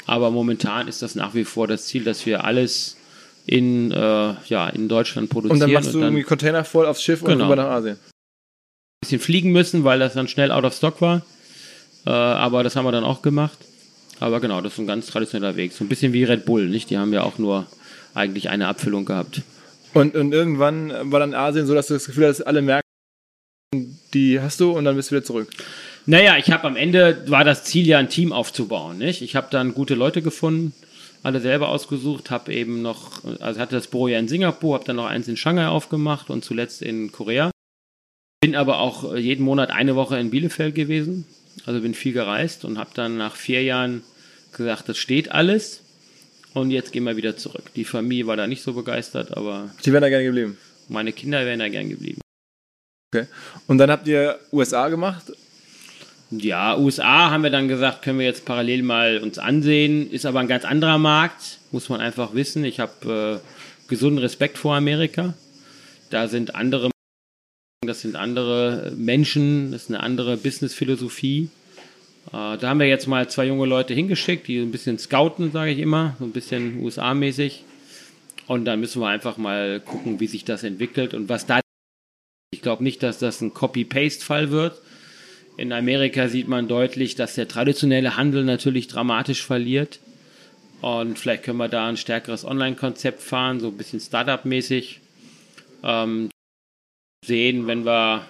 Aber momentan ist das nach wie vor das Ziel, dass wir alles in, äh, ja, in Deutschland produzieren. Und dann machst du irgendwie Container voll aufs Schiff und Genau. rüber nach Asien. ein bisschen fliegen müssen, weil das dann schnell out of stock war. Äh, aber das haben wir dann auch gemacht. Aber genau, das ist ein ganz traditioneller Weg. So ein bisschen wie Red Bull, nicht? Die haben ja auch nur eigentlich eine Abfüllung gehabt. Und, und irgendwann war dann Asien so, dass du das Gefühl hast, alle Märkte, die hast du und dann bist du wieder zurück. Naja, ich habe am Ende, war das Ziel ja ein Team aufzubauen, nicht? Ich habe dann gute Leute gefunden, alle selber ausgesucht, habe eben noch, also hatte das Büro ja in Singapur, habe dann noch eins in Shanghai aufgemacht und zuletzt in Korea. Bin aber auch jeden Monat eine Woche in Bielefeld gewesen, also bin viel gereist und habe dann nach vier Jahren gesagt, das steht alles und jetzt gehen wir wieder zurück. Die Familie war da nicht so begeistert, aber Die wären da gerne geblieben. meine Kinder wären da gern geblieben. Okay. Und dann habt ihr USA gemacht. Ja, USA haben wir dann gesagt, können wir jetzt parallel mal uns ansehen. Ist aber ein ganz anderer Markt, muss man einfach wissen. Ich habe äh, gesunden Respekt vor Amerika. Da sind andere, das sind andere Menschen, das ist eine andere Businessphilosophie. Äh, da haben wir jetzt mal zwei junge Leute hingeschickt, die ein bisschen scouten, sage ich immer, so ein bisschen USA-mäßig. Und dann müssen wir einfach mal gucken, wie sich das entwickelt und was da. Ich glaube nicht, dass das ein Copy-Paste-Fall wird. In Amerika sieht man deutlich, dass der traditionelle Handel natürlich dramatisch verliert. Und vielleicht können wir da ein stärkeres Online-Konzept fahren, so ein bisschen Startup-mäßig. Ähm, sehen, wenn wir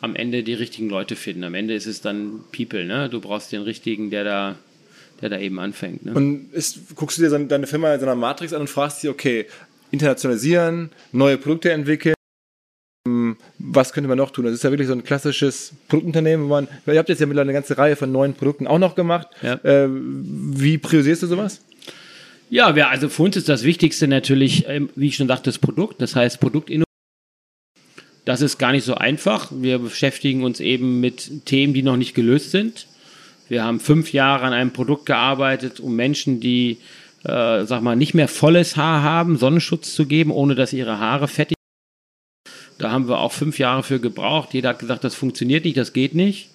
am Ende die richtigen Leute finden. Am Ende ist es dann People, ne? Du brauchst den richtigen, der da, der da eben anfängt. Ne? Und ist, guckst du dir deine Firma in so einer Matrix an und fragst dich, okay, internationalisieren, neue Produkte entwickeln. Was könnte man noch tun? Das ist ja wirklich so ein klassisches Produktunternehmen, wo man, ihr habt jetzt ja mittlerweile eine ganze Reihe von neuen Produkten auch noch gemacht. Ja. Äh, wie priorisierst du sowas? Ja, wir, also für uns ist das Wichtigste natürlich, ähm, wie ich schon sagte, das Produkt. Das heißt Produktinnovation. Das ist gar nicht so einfach. Wir beschäftigen uns eben mit Themen, die noch nicht gelöst sind. Wir haben fünf Jahre an einem Produkt gearbeitet, um Menschen, die, äh, sag mal, nicht mehr volles Haar haben, Sonnenschutz zu geben, ohne dass ihre Haare fettig Da haben wir auch fünf Jahre für gebraucht. Jeder hat gesagt, das funktioniert nicht, das geht nicht.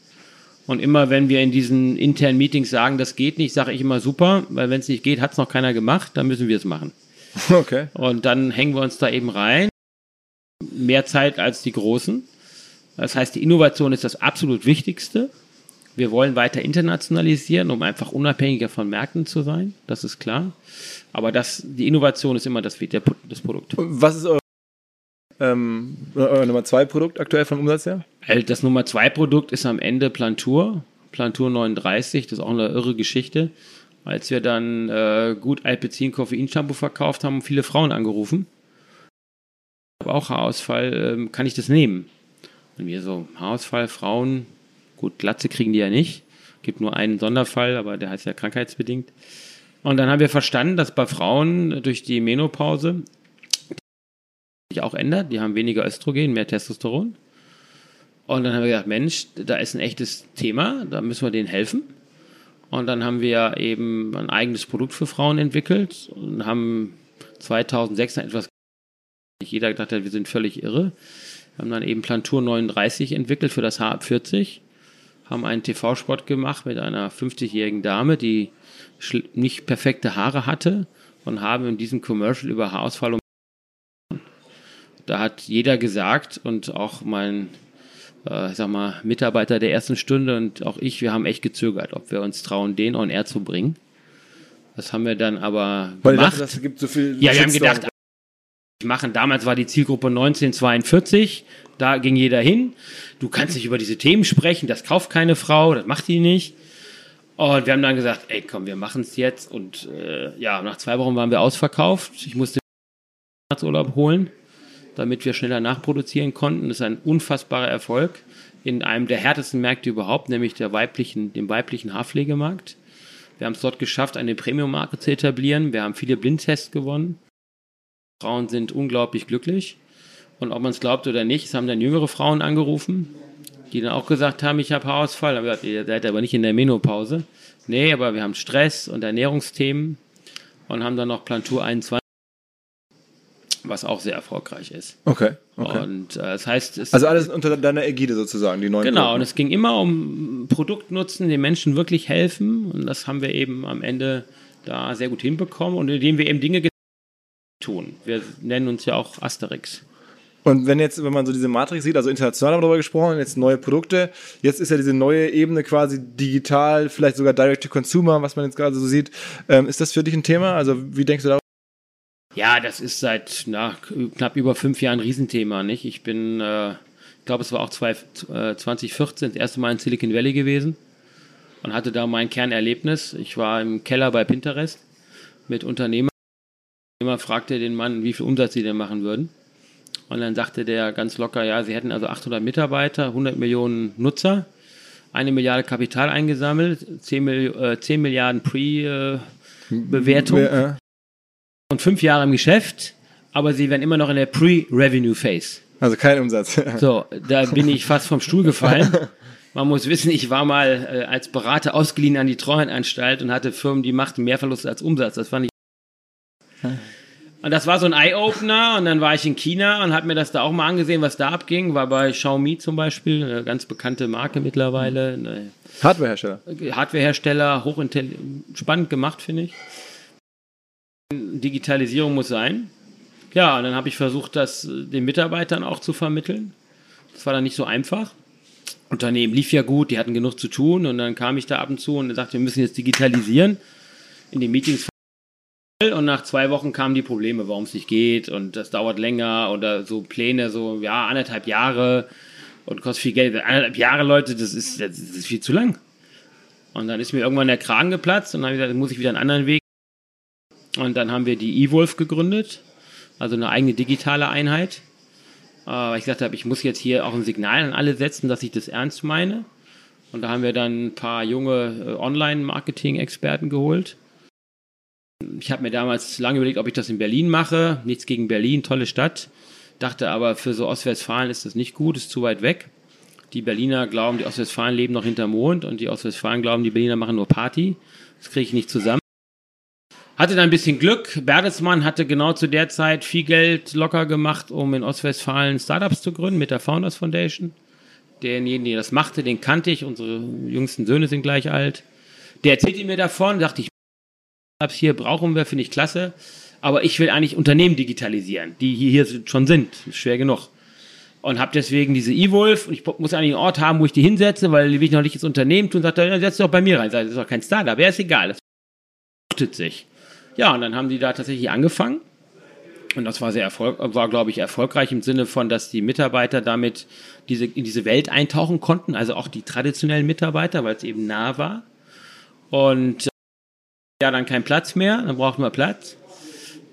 Und immer wenn wir in diesen internen Meetings sagen, das geht nicht, sage ich immer super, weil wenn es nicht geht, hat es noch keiner gemacht, dann müssen wir es machen. Okay. Und dann hängen wir uns da eben rein. Mehr Zeit als die Großen. Das heißt, die Innovation ist das absolut Wichtigste. Wir wollen weiter internationalisieren, um einfach unabhängiger von Märkten zu sein. Das ist klar. Aber das, die Innovation ist immer das, der, das Produkt. Was ist euer, ähm, euer Nummer zwei Produkt aktuell vom Umsatz her? Äh, Das Nummer zwei Produkt ist am Ende Plantur. Plantur 39, das ist auch eine irre Geschichte. Als wir dann äh, gut Alpecin Koffein-Shampoo verkauft haben, haben viele Frauen angerufen. Ich habe auch Haarausfall, ähm, kann ich das nehmen? Und wir so, Haarausfall, Frauen, gut, Glatze kriegen die ja nicht. Gibt nur einen Sonderfall, aber der heißt ja krankheitsbedingt. Und dann haben wir verstanden, dass bei Frauen durch die Menopause sich auch ändert. Die haben weniger Östrogen, mehr Testosteron. Und dann haben wir gedacht, Mensch, da ist ein echtes Thema, da müssen wir denen helfen. Und dann haben wir eben ein eigenes Produkt für Frauen entwickelt und haben 2006 dann etwas, jeder gedacht hat, wir sind völlig irre. Wir haben dann eben Plantur 39 entwickelt für das Haar 40, haben einen TV-Spot gemacht mit einer 50-jährigen Dame, die nicht perfekte Haare hatte und haben in diesem Commercial über Haarausfall da hat jeder gesagt und auch mein äh, ich sag mal, Mitarbeiter der ersten Stunde und auch ich, wir haben echt gezögert, ob wir uns trauen, den on air zu bringen. Das haben wir dann aber Weil gemacht. dachtet, es gibt so viel ja, wir haben gedacht, machen. Damals war die Zielgruppe 1942, da ging jeder hin. Du kannst nicht über diese Themen sprechen, das kauft keine Frau, das macht die nicht. Und wir haben dann gesagt, ey, komm, wir machen es jetzt. Und äh, ja, nach zwei Wochen waren wir ausverkauft. Ich musste Urlaub holen, damit wir schneller nachproduzieren konnten. Das ist ein unfassbarer Erfolg in einem der härtesten Märkte überhaupt, nämlich der weiblichen, dem weiblichen Haarpflegemarkt. Wir haben es dort geschafft, eine Premium-Marke zu etablieren. Wir haben viele Blindtests gewonnen. Frauen sind unglaublich glücklich. Und ob man es glaubt oder nicht, es haben dann jüngere Frauen angerufen, die dann auch gesagt haben, ich habe Haarausfall. Aber ihr seid aber nicht in der Menopause. Nee, aber wir haben Stress und Ernährungsthemen und haben dann noch Plantur 21, was auch sehr erfolgreich ist. Okay. okay. Und äh, das heißt, es also alles unter deiner Ägide sozusagen, die neuen Genau, Produkte. und es ging immer um Produktnutzen, den Menschen wirklich helfen. Und das haben wir eben am Ende da sehr gut hinbekommen und indem wir eben Dinge tun. Wir nennen uns ja auch Asterix. Und wenn jetzt, wenn man so diese Matrix sieht, also international haben wir darüber gesprochen, jetzt neue Produkte, jetzt ist ja diese neue Ebene quasi digital, vielleicht sogar Direct to Consumer, was man jetzt gerade so sieht. Ähm, ist das für dich ein Thema? Also wie denkst du darüber? Ja, das ist seit na, knapp über fünf Jahren ein Riesenthema, nicht? Ich bin, äh, ich glaube, es war auch zwei, äh, 2014 das erste Mal in Silicon Valley gewesen und hatte da mein Kernerlebnis. Ich war im Keller bei Pinterest mit Unternehmern. Immer fragte den Mann, wie viel Umsatz sie denn machen würden. Und dann sagte der ganz locker, ja, sie hätten also 800 Mitarbeiter, 100 Millionen Nutzer, eine Milliarde Kapital eingesammelt, 10, Milli äh, 10 Milliarden Pre-Bewertung Äh, und fünf Jahre im Geschäft, aber sie wären immer noch in der Pre-Revenue-Phase. also kein Umsatz. So, da bin ich fast vom Stuhl gefallen. Man muss wissen, ich war mal äh, als Berater ausgeliehen an die Treuhandanstalt und hatte Firmen, die machten mehr Verluste als Umsatz. Das fand ich. Und das war so ein Eye-Opener und dann war ich in China und habe mir das da auch mal angesehen, was da abging. War bei Xiaomi zum Beispiel, eine ganz bekannte Marke mittlerweile, eine Hardwarehersteller. Hardwarehersteller, spannend gemacht, finde ich. Digitalisierung muss sein. Ja, und dann habe ich versucht, das den Mitarbeitern auch zu vermitteln. Das war dann nicht so einfach. Unternehmen lief ja gut, die hatten genug zu tun und dann kam ich da ab und zu und sagte, wir müssen jetzt digitalisieren. In den Meetings und nach zwei Wochen kamen die Probleme, warum es nicht geht und das dauert länger oder so Pläne, so ja, anderthalb Jahre und kostet viel Geld. Anderthalb Jahre, Leute, das ist, das ist viel zu lang. Und dann ist mir irgendwann der Kragen geplatzt und dann habe ich gesagt, muss ich wieder einen anderen Weg. Und dann haben wir die eWolf gegründet, also eine eigene digitale Einheit. Weil ich gesagt habe, ich muss jetzt hier auch ein Signal an alle setzen, dass ich das ernst meine. Und da haben wir dann ein paar junge Online-Marketing-Experten geholt. Ich habe mir damals lange überlegt, ob ich das in Berlin mache. Nichts gegen Berlin, tolle Stadt. Dachte aber, für so Ostwestfalen ist das nicht gut, ist zu weit weg. Die Berliner glauben, die Ostwestfalen leben noch hinterm Mond und die Ostwestfalen glauben, die Berliner machen nur Party. Das kriege ich nicht zusammen. Hatte dann ein bisschen Glück. Bertelsmann hatte genau zu der Zeit viel Geld locker gemacht, um in Ostwestfalen Startups zu gründen mit der Founders Foundation. Derjenige, der das machte, den kannte ich. Unsere jüngsten Söhne sind gleich alt. Der erzählte mir davon, dachte ich, hier brauchen wir, finde ich klasse. Aber ich will eigentlich Unternehmen digitalisieren, die hier schon sind. Ist schwer genug. Und habe deswegen diese eWolf ich muss eigentlich einen Ort haben, wo ich die hinsetze, weil will ich noch nicht ins Unternehmen tun. Sagt er, ja, setz doch bei mir rein. Das ist doch kein Startup. Ja, ist egal. Das fruchtet sich. Ja, und dann haben die da tatsächlich angefangen. Und das war sehr erfolg war, glaube ich, erfolgreich im Sinne von, dass die Mitarbeiter damit diese, in diese Welt eintauchen konnten, also auch die traditionellen Mitarbeiter, weil es eben nah war. Und ja, dann kein Platz mehr, dann brauchten wir Platz.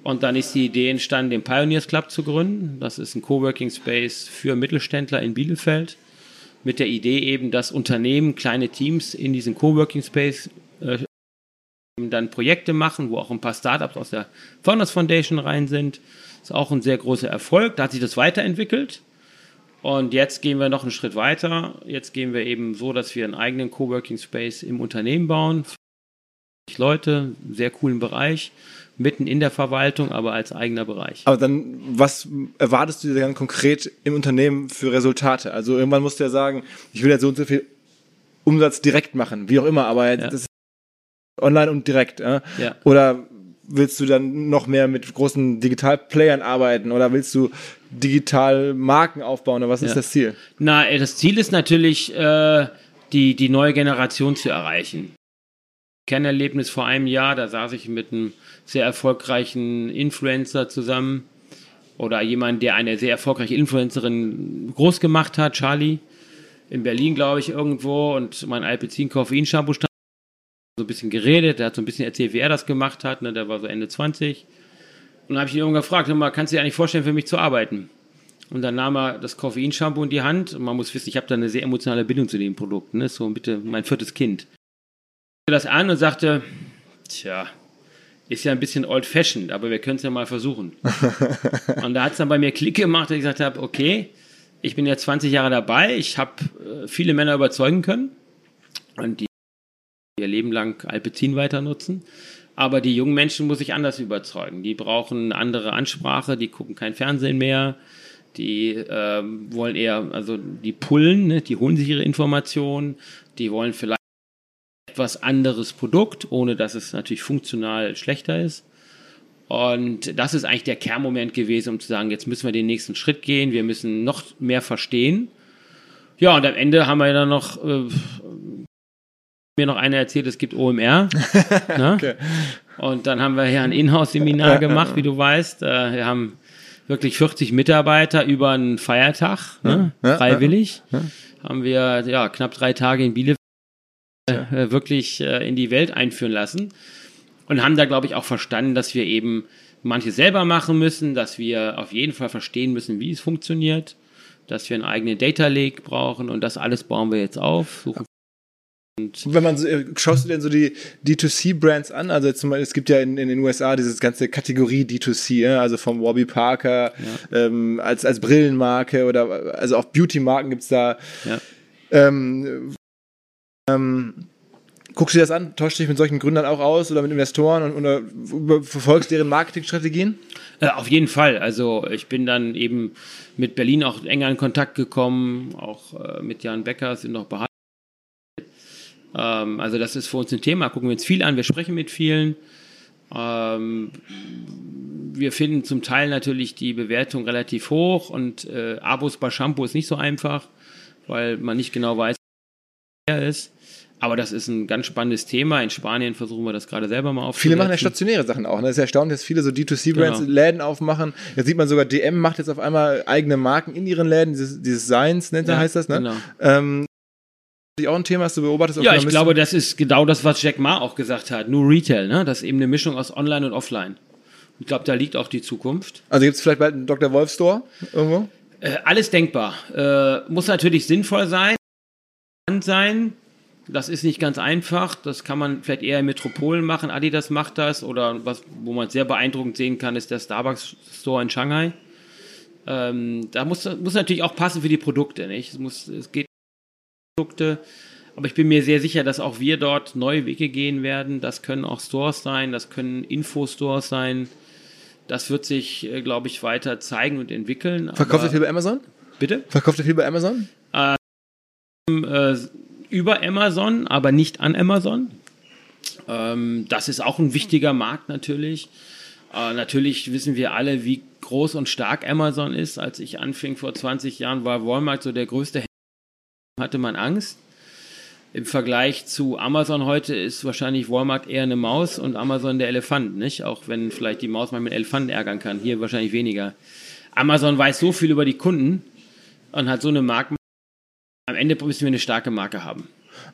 Und dann ist die Idee entstanden, den Pioneers Club zu gründen. Das ist ein Coworking Space für Mittelständler in Bielefeld. Mit der Idee eben, dass Unternehmen, kleine Teams in diesen Coworking Space äh, dann Projekte machen, wo auch ein paar Startups aus der Founders Foundation rein sind. Das ist auch ein sehr großer Erfolg. Da hat sich das weiterentwickelt. Und jetzt gehen wir noch einen Schritt weiter. Jetzt gehen wir eben so, dass wir einen eigenen Coworking Space im Unternehmen bauen. Leute, sehr coolen Bereich, mitten in der Verwaltung, aber als eigener Bereich. Aber dann, was erwartest du dir dann konkret im Unternehmen für Resultate? Also irgendwann musst du ja sagen, ich will jetzt so und so viel Umsatz direkt machen, wie auch immer, aber ja. das ist online und direkt. Äh? Ja. Oder willst du dann noch mehr mit großen Digitalplayern arbeiten oder willst du digital Marken aufbauen oder was ja. ist das Ziel? Na, das Ziel ist natürlich, äh, die, die neue Generation zu erreichen. Kernerlebnis vor einem Jahr, da saß ich mit einem sehr erfolgreichen Influencer zusammen oder jemand, der eine sehr erfolgreiche Influencerin groß gemacht hat, Charlie, in Berlin, glaube ich, irgendwo und mein Alpecin Koffein-Shampoo stand so ein bisschen geredet, der hat so ein bisschen erzählt, wie er das gemacht hat, ne? der war so Ende 20 und dann habe ich ihn irgendwann gefragt, mal, kannst du dir eigentlich vorstellen, für mich zu arbeiten? Und dann nahm er das Koffein-Shampoo in die Hand und man muss wissen, ich habe da eine sehr emotionale Bindung zu dem Produkt, ne? so bitte mein viertes Kind das an und sagte, tja, Ist ja ein bisschen old-fashioned, aber wir können es ja mal versuchen. und da hat es dann bei mir Klick gemacht, dass ich gesagt habe, okay, ich bin jetzt 20 Jahre dabei, ich habe äh, viele Männer überzeugen können und die ihr Leben lang Alpecin weiter nutzen. Aber die jungen Menschen muss ich anders überzeugen. Die brauchen eine andere Ansprache, die gucken kein Fernsehen mehr, die ähm, wollen eher, also die pullen, ne, die holen sich ihre Informationen, die wollen vielleicht etwas anderes Produkt, ohne dass es natürlich funktional schlechter ist. Und das ist eigentlich der Kernmoment gewesen, um zu sagen, jetzt müssen wir den nächsten Schritt gehen, wir müssen noch mehr verstehen. Ja, und am Ende haben wir dann noch äh, mir noch einer erzählt, es gibt OMR. ne? okay. Und dann haben wir hier ein Inhouse-Seminar gemacht, wie du weißt. Äh, wir haben wirklich 40 Mitarbeiter über einen Feiertag, ne? freiwillig. Haben wir ja knapp drei Tage in Bielefeld äh, wirklich äh, in die Welt einführen lassen und haben da, glaube ich, auch verstanden, dass wir eben manche selber machen müssen, dass wir auf jeden Fall verstehen müssen, wie es funktioniert, dass wir einen eigenen Data Lake brauchen und das alles bauen wir jetzt auf. Suchen und wenn man so, äh, schaust du denn so die D2C-Brands an? Also zum Beispiel, es gibt ja in, in den USA diese ganze Kategorie D2C, also vom Warby Parker ja. ähm, als, als Brillenmarke oder also auch Beauty-Marken gibt es da. Ja. Ähm, ähm, Guckst du dir das an? Täuscht dich mit solchen Gründern auch aus oder mit Investoren und oder verfolgst deren Marketingstrategien? Äh, auf jeden Fall. Also ich bin dann eben mit Berlin auch enger in Kontakt gekommen, auch äh, mit Jan Becker sind noch behalten. Ähm, also das ist für uns ein Thema. Gucken wir uns viel an, wir sprechen mit vielen. Ähm, wir finden zum Teil natürlich die Bewertung relativ hoch und äh, Abos bei Shampoo ist nicht so einfach, weil man nicht genau weiß, wer er ist. Aber das ist ein ganz spannendes Thema. In Spanien versuchen wir das gerade selber mal aufzunehmen. Viele machen ja stationäre Sachen auch. Ne? Das ist erstaunlich, dass viele so D2C-Brands genau. Läden aufmachen. Jetzt sieht man sogar, DM macht jetzt auf einmal eigene Marken in ihren Läden. Dieses, dieses Science nennt ja, heißt das, ne? Genau. Ähm, auch ein Thema, hast du beobachtest? Ja, ich glaube, das ist genau das, was Jack Ma auch gesagt hat. Nur Retail, ne? Das ist eben eine Mischung aus Online und Offline. Ich glaube, da liegt auch die Zukunft. Also gibt es vielleicht bald einen Dr. Wolf Store irgendwo? Äh, alles denkbar. Äh, muss natürlich sinnvoll sein, sein. Das ist nicht ganz einfach. Das kann man vielleicht eher in Metropolen machen. Adidas macht das. Oder was, wo man sehr beeindruckend sehen kann, ist der Starbucks Store in Shanghai. Ähm, da muss, muss natürlich auch passen für die Produkte. Nicht? Es, muss, es geht Produkte. Aber ich bin mir sehr sicher, dass auch wir dort neue Wege gehen werden. Das können auch Stores sein, das können Infostores sein. Das wird sich, äh, glaube ich, weiter zeigen und entwickeln. Verkauft ihr viel bei Amazon? Bitte? Verkauft ihr viel bei Amazon? Ähm, äh, über Amazon, aber nicht an Amazon. Ähm, das ist auch ein wichtiger Markt natürlich. Äh, natürlich wissen wir alle, wie groß und stark Amazon ist. Als ich anfing vor 20 Jahren, war Walmart so der größte Händler hatte man Angst. Im Vergleich zu Amazon heute ist wahrscheinlich Walmart eher eine Maus und Amazon der Elefant, nicht? Auch wenn vielleicht die Maus mal mit Elefanten ärgern kann. Hier wahrscheinlich weniger. Amazon weiß so viel über die Kunden und hat so eine Marke. Am Ende müssen wir eine starke Marke haben.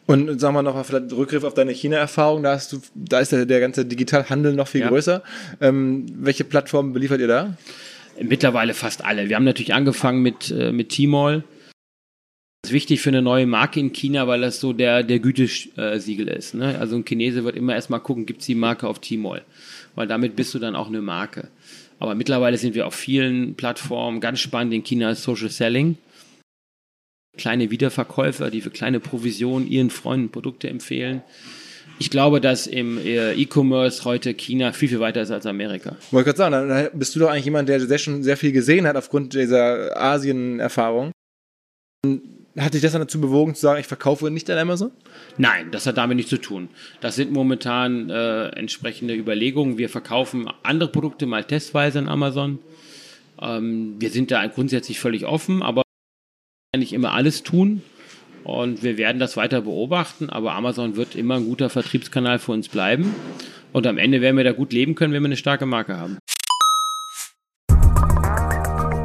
Und sagen wir noch vielleicht Rückgriff auf deine China-Erfahrung, da hast du, da ist der, der ganze Digitalhandel noch viel ja. größer. Ähm, welche Plattformen beliefert ihr da? Mittlerweile fast alle. Wir haben natürlich angefangen mit, äh, mit Tmall ist wichtig für eine neue Marke in China, weil das so der, der Gütesiegel ist. Ne? Also ein Chinese wird immer erstmal gucken, gibt es die Marke auf Tmall. Weil damit bist du dann auch eine Marke. Aber mittlerweile sind wir auf vielen Plattformen ganz spannend. In China ist Social Selling. Kleine Wiederverkäufer, die für kleine Provisionen ihren Freunden Produkte empfehlen. Ich glaube, dass im äh, E-Commerce heute China viel, viel weiter ist als Amerika. Wollte gerade sagen, dann bist du doch eigentlich jemand, der sehr schon sehr viel gesehen hat aufgrund dieser Asien-Erfahrung. Hat dich das dann dazu bewogen zu sagen, ich verkaufe nicht an Amazon? Nein, das hat damit nichts zu tun. Das sind momentan äh, entsprechende Überlegungen. Wir verkaufen andere Produkte mal testweise an Amazon. Ähm, wir sind da grundsätzlich völlig offen, aber nicht immer alles tun. Und wir werden das weiter beobachten, aber Amazon wird immer ein guter Vertriebskanal für uns bleiben. Und am Ende werden wir da gut leben können, wenn wir eine starke Marke haben.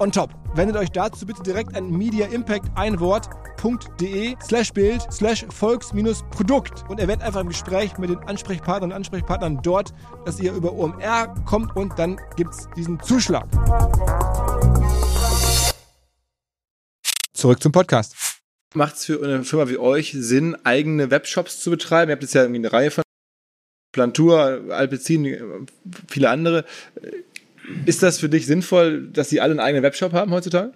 on top. Wendet euch dazu bitte direkt an Media Impact ein Wort.de slash Bild slash Volks-Produkt und erwähnt einfach im Gespräch mit den Ansprechpartnern und Ansprechpartnern dort, dass ihr über OMR kommt und dann gibt es diesen Zuschlag. Zurück zum Podcast. Macht es für eine Firma wie euch Sinn, eigene Webshops zu betreiben? Ihr habt jetzt ja irgendwie eine Reihe von Plantur, Alpecin, viele andere. Ist das für dich sinnvoll, dass sie alle einen eigenen Webshop haben heutzutage?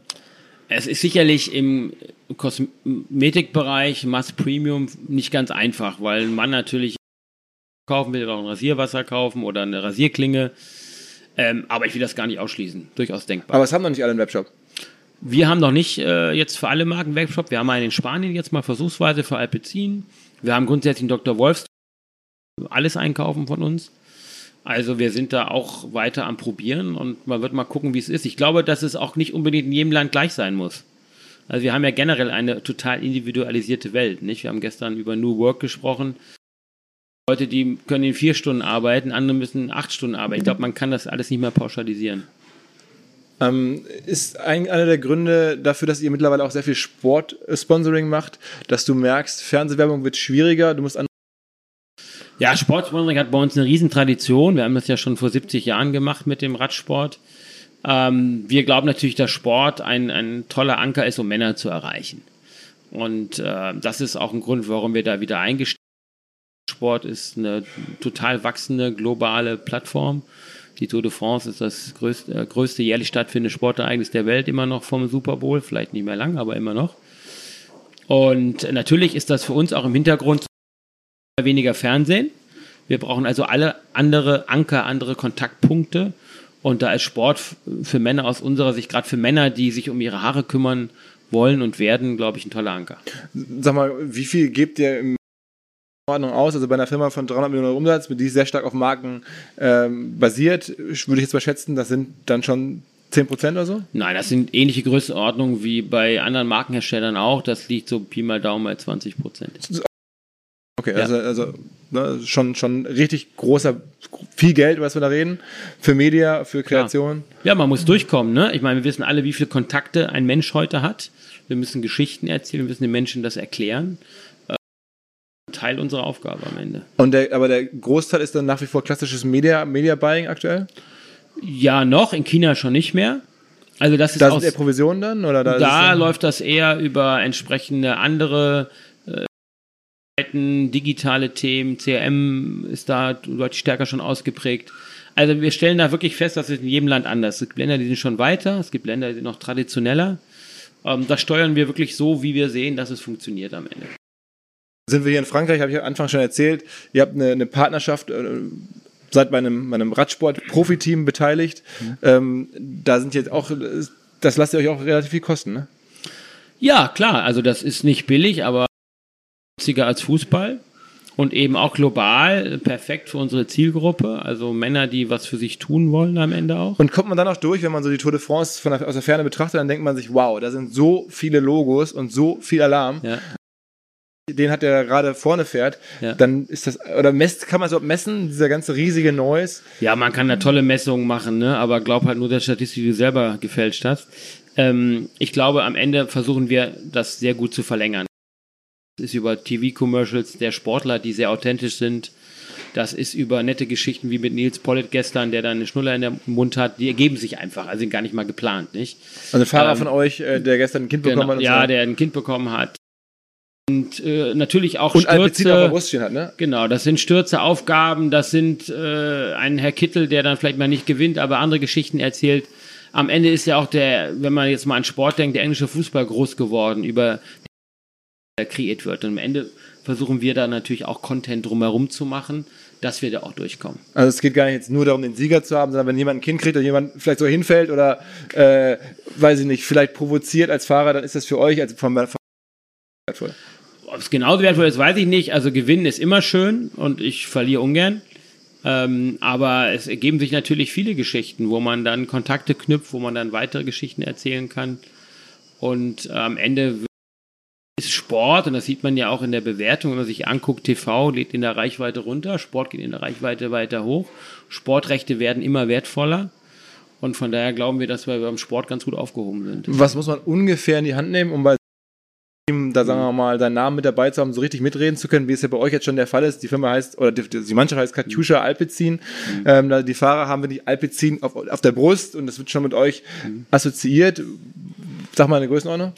Es ist sicherlich im Kosmetikbereich, Mass Premium, nicht ganz einfach, weil Mann natürlich kaufen will, auch ein Rasierwasser kaufen oder eine Rasierklinge. Ähm, aber ich will das gar nicht ausschließen. Durchaus denkbar. Aber es haben noch nicht alle einen Webshop. Wir haben noch nicht äh, jetzt für alle Marken Webshop. Wir haben einen in Spanien jetzt mal versuchsweise für Alpecin. Wir haben grundsätzlich einen Dr. Wolfs alles einkaufen von uns. Also wir sind da auch weiter am Probieren und man wird mal gucken, wie es ist. Ich glaube, dass es auch nicht unbedingt in jedem Land gleich sein muss. Also wir haben ja generell eine total individualisierte Welt, nicht? Wir haben gestern über New Work gesprochen. Leute, die können in vier Stunden arbeiten, andere müssen acht Stunden arbeiten. Ich glaube, man kann das alles nicht mehr pauschalisieren. Ähm, ist ein, einer der Gründe dafür, dass ihr mittlerweile auch sehr viel Sport-Sponsoring macht, dass du merkst, Fernsehwerbung wird schwieriger, du musst an ja, Sportsponsoring hat bei uns eine Riesentradition. Wir haben das ja schon vor 70 Jahren gemacht mit dem Radsport. Ähm, wir glauben natürlich, dass Sport ein, ein toller Anker ist, um Männer zu erreichen. Und äh, das ist auch ein Grund, warum wir da wieder eingestiegen sind. Sport ist eine total wachsende globale Plattform. Die Tour de France ist das größte, äh, größte jährlich stattfindende Sportereignis der Welt, immer noch vom Super Bowl. Vielleicht nicht mehr lang, aber immer noch. Und natürlich ist das für uns auch im Hintergrund weniger Fernsehen. Wir brauchen also alle andere Anker, andere Kontaktpunkte. Und da ist Sport für Männer aus unserer Sicht, gerade für Männer, die sich um ihre Haare kümmern wollen und werden, glaube ich, ein toller Anker. Sag mal, wie viel gebt ihr im Ordnung aus? Also bei einer Firma von 300 Millionen Umsatz, die sehr stark auf Marken ähm, basiert, würde ich jetzt mal schätzen, das sind dann schon 10 Prozent oder so? Nein, das sind ähnliche Größenordnungen wie bei anderen Markenherstellern auch. Das liegt so Pi mal Daumen bei 20 Prozent. Okay, ja. also, also ne, schon, schon richtig großer, viel Geld, was wir da reden, für Media, für Kreation. Ja, ja man muss durchkommen. Ne? Ich meine, wir wissen alle, wie viele Kontakte ein Mensch heute hat. Wir müssen Geschichten erzählen, wir müssen den Menschen das erklären. Äh, Teil unserer Aufgabe am Ende. Und der, aber der Großteil ist dann nach wie vor klassisches Media, Media Buying aktuell? Ja, noch, in China schon nicht mehr. Also das ist da sind eher Provisionen dann? Oder da, da läuft das eher über entsprechende andere digitale Themen, CRM ist da deutlich stärker schon ausgeprägt. Also wir stellen da wirklich fest, dass es in jedem Land anders ist. Es gibt Länder, die sind schon weiter, es gibt Länder, die sind noch traditioneller. Ähm, das steuern wir wirklich so, wie wir sehen, dass es funktioniert am Ende. Sind wir hier in Frankreich, habe ich am Anfang schon erzählt, ihr habt eine, eine Partnerschaft, äh, seid bei einem, bei einem Radsport-Profiteam beteiligt. Mhm. Ähm, da sind jetzt auch, das lasst ihr euch auch relativ viel kosten, ne? Ja, klar, also das ist nicht billig, aber günstiger als Fußball und eben auch global perfekt für unsere Zielgruppe, also Männer, die was für sich tun wollen am Ende auch. Und kommt man dann auch durch, wenn man so die Tour de France von der, aus der Ferne betrachtet, dann denkt man sich, wow, da sind so viele Logos und so viel Alarm. Ja. Den hat der gerade vorne fährt, ja. dann ist das, oder messt, kann man so messen, dieser ganze riesige Noise? Ja, man kann da tolle Messungen machen, ne? aber glaub halt nur der Statistik, die du selber gefälscht hast. Ähm, ich glaube, am Ende versuchen wir, das sehr gut zu verlängern ist über TV-Commercials der Sportler, die sehr authentisch sind. Das ist über nette Geschichten wie mit Nils Pollitt gestern, der da eine Schnuller in der Mund hat. Die ergeben sich einfach, also sind gar nicht mal geplant, nicht? Also ein Fahrer ähm, von euch, äh, der gestern ein Kind bekommen genau, hat. Ja, so. der ein Kind bekommen hat. Und äh, natürlich auch Und Stürze. Stehen hat, ne? Genau, das sind Stürze, Aufgaben, das sind äh, ein Herr Kittel, der dann vielleicht mal nicht gewinnt, aber andere Geschichten erzählt. Am Ende ist ja auch der, wenn man jetzt mal an Sport denkt, der englische Fußball groß geworden, über kreiert wird. Und am Ende versuchen wir da natürlich auch Content drumherum zu machen, dass wir da auch durchkommen. Also es geht gar nicht jetzt nur darum, den Sieger zu haben, sondern wenn jemand ein Kind kriegt oder jemand vielleicht so hinfällt oder, äh, weiß ich nicht, vielleicht provoziert als Fahrer, dann ist das für euch als von wertvoll. Ob es genauso wertvoll ist, weiß ich nicht. Also gewinnen ist immer schön und ich verliere ungern. Ähm, aber es ergeben sich natürlich viele Geschichten, wo man dann Kontakte knüpft, wo man dann weitere Geschichten erzählen kann. Und äh, am Ende ist Sport, und das sieht man ja auch in der Bewertung, wenn man sich anguckt, TV geht in der Reichweite runter, Sport geht in der Reichweite weiter hoch. Sportrechte werden immer wertvoller. Und von daher glauben wir, dass wir beim Sport ganz gut aufgehoben sind. Was muss man ungefähr in die Hand nehmen, um bei da sagen wir mal, seinen Namen mit dabei zu haben, so richtig mitreden zu können, wie es ja bei euch jetzt schon der Fall ist. Die Firma heißt, oder die, die Mannschaft heißt Katjuscha Alpecin. Ähm, da die Fahrer haben wirklich Alpecin auf, auf der Brust und das wird schon mit euch assoziiert. Sag mal eine Größenordnung.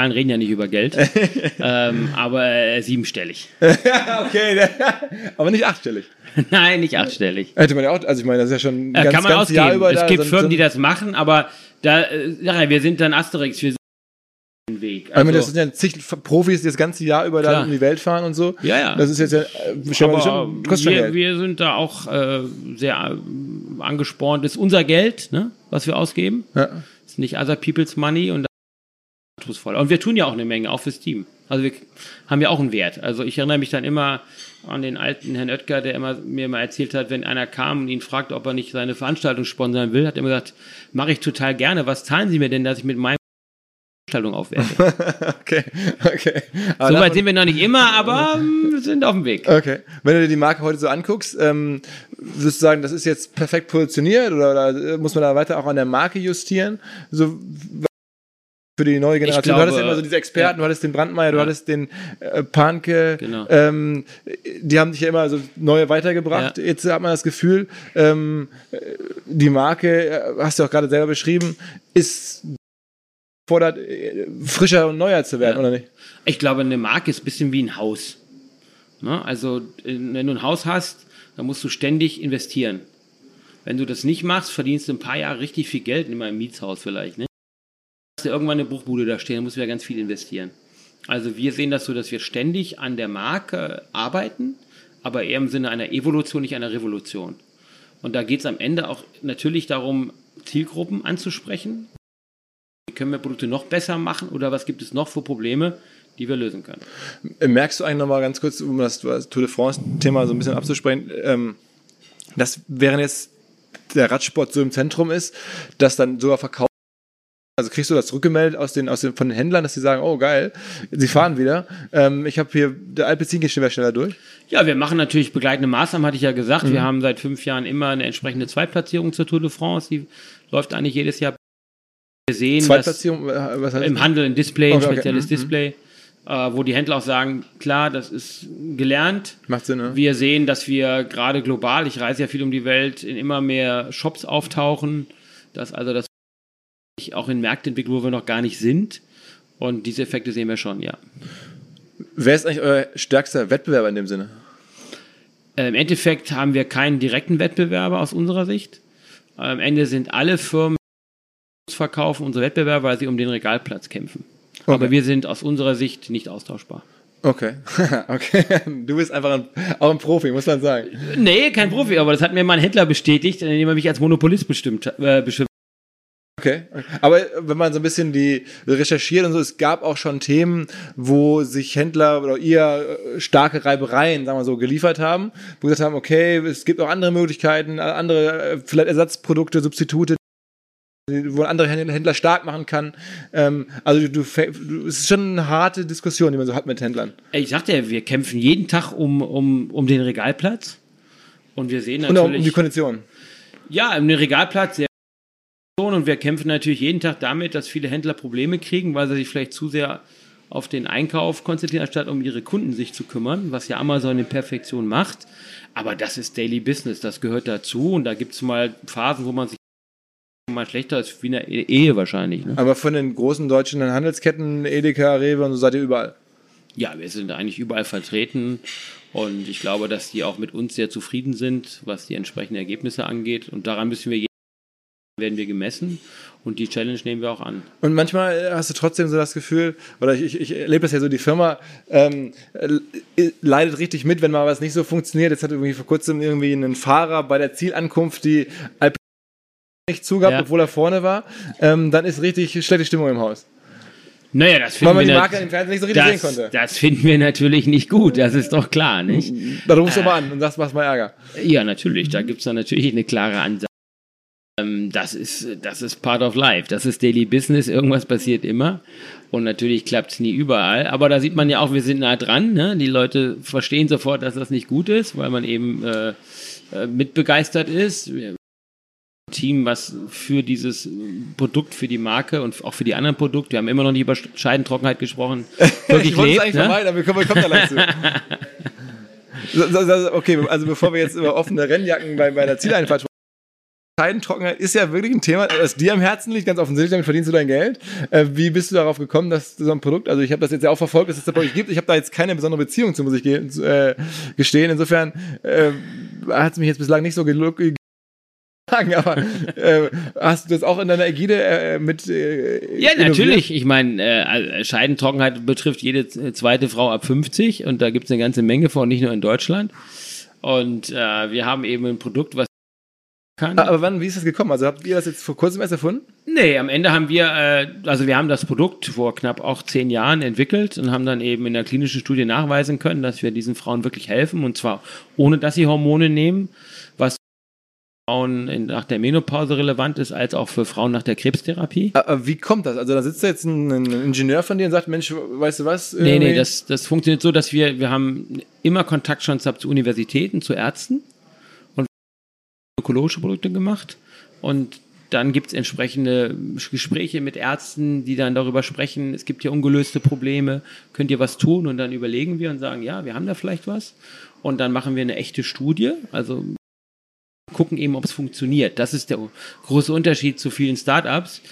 Zahlen reden ja nicht über Geld, ähm, aber äh, siebenstellig. okay, aber nicht achtstellig. Nein, nicht achtstellig. Hätte man ja auch, also ich meine, das ist ja schon ein Äh, ganz, kann man ganz Jahr über es da, gibt so- Firmen, so- die das machen, aber da, äh, wir sind dann Asterix, wir sind den Weg. Ich meine, das Also, sind ja zig Profis, die das ganze Jahr über da um die Welt fahren und so. Ja, ja. Das ist jetzt ja äh, schon, aber schon, kostet wir, Geld. wir sind da auch äh, sehr äh, angespornt. Das ist unser Geld, ne, was wir ausgeben. Ja. Das ist nicht other people's money und das ist anspruchsvoll. Und wir tun ja auch eine Menge, auch fürs Team. Also wir haben ja auch einen Wert. Also ich erinnere mich dann immer an den alten Herrn Oetker, der immer, mir mal erzählt hat, wenn einer kam und ihn fragt, ob er nicht seine Veranstaltung sponsern will, hat er immer gesagt, mache ich total gerne. Was zahlen Sie mir denn, dass ich mit meiner Veranstaltung aufwerte? Okay, okay. Aber so davon- weit sind wir noch nicht immer, aber wir sind auf dem Weg. Okay. Wenn du dir die Marke heute so anguckst, ähm, würdest du sagen, das ist jetzt perfekt positioniert oder, oder muss man da weiter auch an der Marke justieren? So für die neue Generation. glaube, du hattest ja immer so diese Experten, ja. du hattest den Brandmeier, du Ja. hattest den äh, Panke, Genau. ähm, die haben dich ja immer so neue weitergebracht. Jetzt hat man das Gefühl, ähm, äh, die Marke, äh, hast du auch gerade selber beschrieben, ist fordert, äh, frischer und neuer zu werden, oder nicht? Ich glaube, eine Marke ist ein bisschen wie ein Haus. Ne? Also, wenn du ein Haus hast, dann musst du ständig investieren. Wenn du das nicht machst, verdienst du ein paar Jahre richtig viel Geld, in meinem Mietshaus vielleicht. Ne? Du irgendwann eine Bruchbude da stehen, dann musst du ja ganz viel investieren. Also, wir sehen das so, dass wir ständig an der Marke arbeiten, aber eher im Sinne einer Evolution, nicht einer Revolution. Und da geht es am Ende auch natürlich darum, Zielgruppen anzusprechen. Wie können wir Produkte noch besser machen oder was gibt es noch für Probleme, die wir lösen können? Merkst du eigentlich nochmal ganz kurz, um das Tour de France-Thema so ein bisschen abzusprechen, ähm, dass während jetzt der Radsport so im Zentrum ist, dass dann sogar verkauft also kriegst du das zurückgemeldet aus den, aus den, von den Händlern, dass sie sagen, oh geil, sie fahren wieder. Ähm, ich habe hier, der Alpecin geht schneller, schneller durch. Ja, wir machen natürlich begleitende Maßnahmen, hatte ich ja gesagt. Mhm. Wir haben seit fünf Jahren immer eine entsprechende Zweitplatzierung zur Tour de France. Die läuft eigentlich jedes Jahr. Wir sehen, Zweitplatzierung, äh, was heißt im Handel ein Display, ein Okay, okay. spezielles Mhm. Display, äh, wo die Händler auch sagen, klar, das ist gelernt. Macht Sinn, ne? Wir sehen, dass wir gerade global, ich reise ja viel um die Welt, in immer mehr Shops auftauchen, dass also das auch in Märkte entwickelt, wo wir noch gar nicht sind. Und diese Effekte sehen wir schon, ja. Wer ist eigentlich euer stärkster Wettbewerber in dem Sinne? Äh, Im Endeffekt haben wir keinen direkten Wettbewerber aus unserer Sicht. Äh, Am Ende sind alle Firmen, die verkaufen, unsere Wettbewerber, weil sie um den Regalplatz kämpfen. Aber wir sind aus unserer Sicht nicht austauschbar. Okay, okay. Du bist einfach ein, auch ein Profi, muss man sagen. Nee, kein Profi, aber das hat mir mein Händler bestätigt, indem er mich als Monopolist bestimmt, äh, bestimmt. Okay. Aber wenn man so ein bisschen die recherchiert und so, es gab auch schon Themen, wo sich Händler oder ihr äh, starke Reibereien, sagen wir so, geliefert haben, wo gesagt haben, okay, es gibt auch andere Möglichkeiten, andere, äh, vielleicht Ersatzprodukte, Substitute, wo ein anderer Händler stark machen kann. Ähm, also du, du, es ist schon eine harte Diskussion, die man so hat mit Händlern. Ich sagte ja, wir kämpfen jeden Tag um, um, um den Regalplatz. Und wir sehen Und auch um natürlich. die Konditionen. Ja, um den Regalplatz und wir kämpfen natürlich jeden Tag damit, dass viele Händler Probleme kriegen, weil sie sich vielleicht zu sehr auf den Einkauf konzentrieren, anstatt um ihre Kunden sich zu kümmern, was ja Amazon in Perfektion macht. Aber das ist Daily Business, das gehört dazu und da gibt es mal Phasen, wo man sich mal schlechter ist, wie in der Ehe wahrscheinlich. Ne? Aber von den großen deutschen Handelsketten, Edeka, Rewe und so seid ihr überall. Ja, wir sind eigentlich überall vertreten und ich glaube, dass die auch mit uns sehr zufrieden sind, was die entsprechenden Ergebnisse angeht. Und daran müssen wir werden wir gemessen und die Challenge nehmen wir auch an. Und manchmal hast du trotzdem so das Gefühl, oder ich, ich, erlebe das ja so, die Firma ähm, äh, leidet richtig mit, wenn mal was nicht so funktioniert. Jetzt hat irgendwie vor kurzem irgendwie ein Fahrer bei der Zielankunft die Alp nicht zugab, ja. obwohl er vorne war. Ähm, dann ist richtig schlechte Stimmung im Haus. Naja, das finden Weil man wir die Marke im Fernsehen nicht so richtig das, sehen konnte. Das finden wir natürlich nicht gut, das ist doch klar, nicht? Dann rufst du äh, mal an und sagst, machst mal Ärger. Ja, natürlich, da gibt es dann natürlich eine klare Ansage. Ähm, das ist, das ist part of life. Das ist Daily Business. Irgendwas passiert immer. Und natürlich klappt es nie überall. Aber da sieht man ja auch, wir sind nah dran. Ne? Die Leute verstehen sofort, dass das nicht gut ist, weil man eben äh, äh mitbegeistert ist. Wir Team, was für dieses Produkt, für die Marke und auch für die anderen Produkte, wir haben immer noch nicht über Scheidentrockenheit gesprochen, wirklich ich lebt. eigentlich ne? vermeiden, aber wir kommen, wir kommen da gleich zu. okay, also bevor wir jetzt über offene Rennjacken bei, bei der Zieleinfahrt Scheidentrockenheit ist ja wirklich ein Thema, das dir am Herzen liegt, ganz offensichtlich, damit verdienst du dein Geld. Äh, wie bist du darauf gekommen, dass so ein Produkt, also ich habe das jetzt ja auch verfolgt, dass es das bei euch gibt, ich habe da jetzt keine besondere Beziehung zu, muss ich äh, gestehen. Insofern äh, hat es mich jetzt bislang nicht so sagen, aber äh, hast du das auch in deiner Ägide äh, mit? Äh, ja, natürlich. Ich meine, äh, Scheidentrockenheit betrifft jede zweite Frau ab 50 und da gibt es eine ganze Menge von, nicht nur in Deutschland. Und äh, wir haben eben ein Produkt, was kann. Aber wann, wie ist das gekommen? Also habt ihr das jetzt vor kurzem erst erfunden? Nee, am Ende haben wir, äh, also wir haben das Produkt vor knapp auch zehn Jahren entwickelt und haben dann eben in der klinischen Studie nachweisen können, dass wir diesen Frauen wirklich helfen und zwar ohne, dass sie Hormone nehmen, was Frauen in, nach der Menopause relevant ist, als auch für Frauen nach der Krebstherapie. Aber wie kommt das? Also da sitzt jetzt ein, ein Ingenieur von dir und sagt, Mensch, weißt du was? Nee, nee, das, das funktioniert so, dass wir, wir haben immer Kontakt schon zu Universitäten, zu Ärzten ökologische Produkte gemacht und dann gibt es entsprechende Gespräche mit Ärzten, die dann darüber sprechen, es gibt hier ungelöste Probleme, könnt ihr was tun? Und dann überlegen wir und sagen, ja, wir haben da vielleicht was. Und dann machen wir eine echte Studie, also gucken eben, ob es funktioniert. Das ist der große Unterschied zu vielen Startups,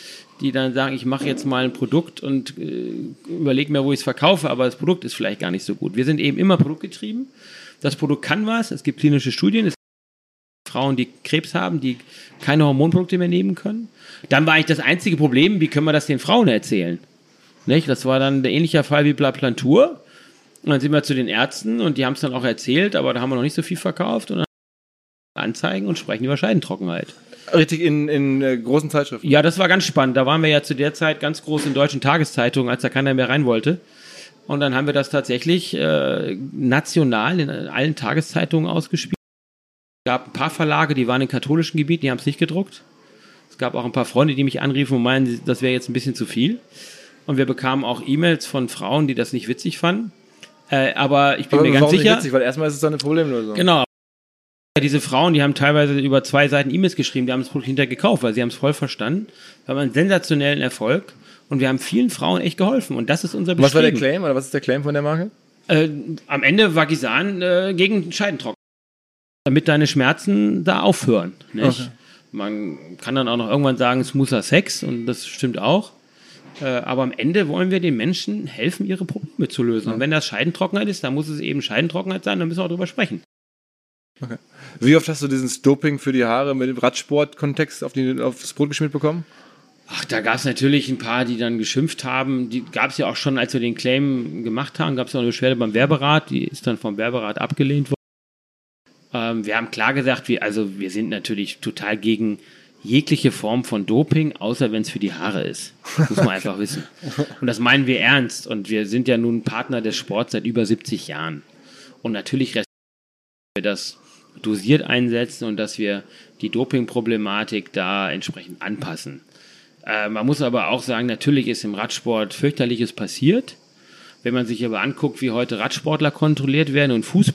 die dann sagen, ich mache jetzt mal ein Produkt und äh, überlege mir, wo ich es verkaufe, aber das Produkt ist vielleicht gar nicht so gut. Wir sind eben immer produktgetrieben. Das Produkt kann was, es gibt klinische Studien, Frauen, die Krebs haben, die keine Hormonprodukte mehr nehmen können. Dann war eigentlich das einzige Problem, wie können wir das den Frauen erzählen? Nicht? Das war dann der ähnliche Fall wie Blaplantur. Und dann sind wir zu den Ärzten und die haben es dann auch erzählt, aber da haben wir noch nicht so viel verkauft und dann Anzeigen und sprechen über Scheidentrockenheit. Richtig in, in äh, großen Zeitschriften. Ja, das war ganz spannend. Da waren wir ja zu der Zeit ganz groß in deutschen Tageszeitungen, als da keiner mehr rein wollte. Und dann haben wir das tatsächlich äh, national in allen Tageszeitungen ausgespielt. Es gab ein paar Verlage, die waren im katholischen Gebiet, die haben es nicht gedruckt. Es gab auch ein paar Freunde, die mich anriefen und meinen, das wäre jetzt ein bisschen zu viel. Und wir bekamen auch E-Mails von Frauen, die das nicht witzig fanden. Äh, aber ich bin aber mir ganz sicher. Nicht witzig, weil erstmal ist es dann eine Problemlösung. Genau. Diese Frauen, die haben teilweise über zwei Seiten E-Mails geschrieben, die haben das Produkt hinterher gekauft, weil sie haben es voll verstanden. Wir haben einen sensationellen Erfolg und wir haben vielen Frauen echt geholfen und das ist unser Bestreben. Was war der Claim oder was ist der Claim von der Marke? Äh, am Ende war Gisan äh, gegen Scheidentrocken damit deine Schmerzen da aufhören. Okay. Man kann dann auch noch irgendwann sagen, smoother Sex und das stimmt auch. Äh, aber am Ende wollen wir den Menschen helfen, ihre Probleme zu lösen. Ja. Und wenn das Scheidentrockenheit ist, dann muss es eben Scheidentrockenheit sein, dann müssen wir auch drüber sprechen. Okay. Wie oft hast du dieses Doping für die Haare mit dem Radsport-Kontext auf aufs Brot geschmiert bekommen? Ach, da gab es natürlich ein paar, die dann geschimpft haben. Die gab es ja auch schon, als wir den Claim gemacht haben, gab es auch eine Beschwerde beim Werberat, die ist dann vom Werberat abgelehnt worden. Ähm, wir haben klar gesagt, wir, also wir sind natürlich total gegen jegliche Form von Doping, außer wenn es für die Haare ist. Das muss man einfach wissen. Und das meinen wir ernst. Und wir sind ja nun Partner des Sports seit über 70 Jahren. Und natürlich wir das dosiert einsetzen und dass wir die Doping-Problematik da entsprechend anpassen. Äh, man muss aber auch sagen, natürlich ist im Radsport fürchterliches passiert. Wenn man sich aber anguckt, wie heute Radsportler kontrolliert werden und Fußball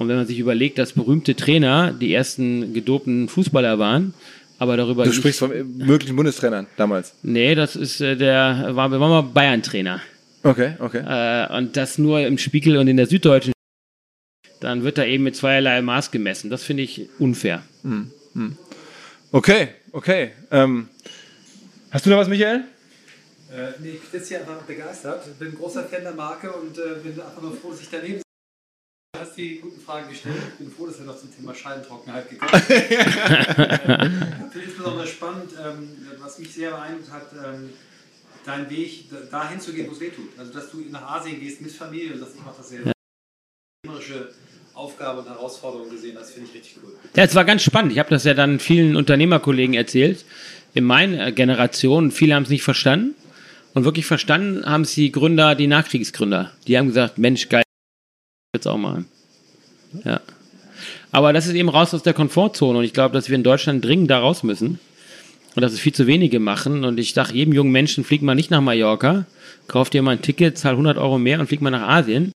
und wenn man sich überlegt, dass berühmte Trainer die ersten gedopten Fußballer waren, aber darüber. Du sprichst von möglichen Bundestrainern damals. Nee, das ist äh, der, war, war mal Bayern-Trainer. Okay, okay. Äh, und das nur im Spiegel und in der Süddeutschen. Dann wird da eben mit zweierlei Maß gemessen. Das finde ich unfair. Hm, hm. Okay, okay. Ähm, hast du noch was, Michael? Äh, nee, ich sitze hier einfach begeistert. Bin ein großer Fan der Marke und äh, bin einfach nur froh, dass ich daneben hast die guten Fragen gestellt. Ich bin froh, dass wir noch zum Thema Scheidentrockenheit gekommen sind. äh, Finde ich insbesondere spannend, ähm, was mich sehr beeindruckt hat, ähm, dein Weg dahin zu gehen, wo es weh tut. Also, dass du nach Asien gehst mit Familie und das, ich mache das sehr. Ja. Aufgabe und Herausforderung gesehen, das finde ich richtig cool. Ja, es war ganz spannend. Ich habe das ja dann vielen Unternehmerkollegen erzählt. In meiner Generation, viele haben es nicht verstanden. Und wirklich verstanden haben es die Gründer, die Nachkriegsgründer. Die haben gesagt, Mensch, geil, jetzt auch machen. Ja. Aber das ist eben raus aus der Komfortzone und ich glaube, dass wir in Deutschland dringend da raus müssen und dass es viel zu wenige machen. Und ich dachte, jedem jungen Menschen, flieg mal nicht nach Mallorca, kauf dir mal ein Ticket, zahl 100 Euro mehr und flieg mal nach Asien.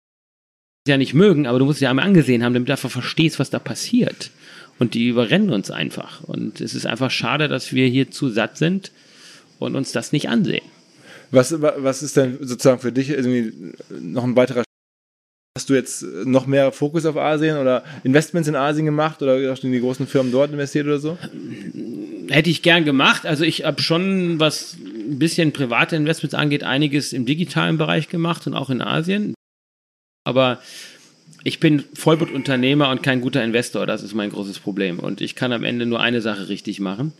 Ja nicht mögen, aber du musst es ja einmal angesehen haben, damit du einfach verstehst, was da passiert. Und die überrennen uns einfach. Und es ist einfach schade, dass wir hier zu satt sind und uns das nicht ansehen. Was, was ist denn sozusagen für dich noch ein weiterer Hast du jetzt noch mehr Fokus auf Asien oder Investments in Asien gemacht oder hast du in die großen Firmen dort investiert oder so? Hätte ich gern gemacht. Also ich habe schon, was ein bisschen private Investments angeht, einiges im digitalen Bereich gemacht und auch in Asien. Aber ich bin Vollblutunternehmer und kein guter Investor. Das ist mein großes Problem. Und ich kann am Ende nur eine Sache richtig machen.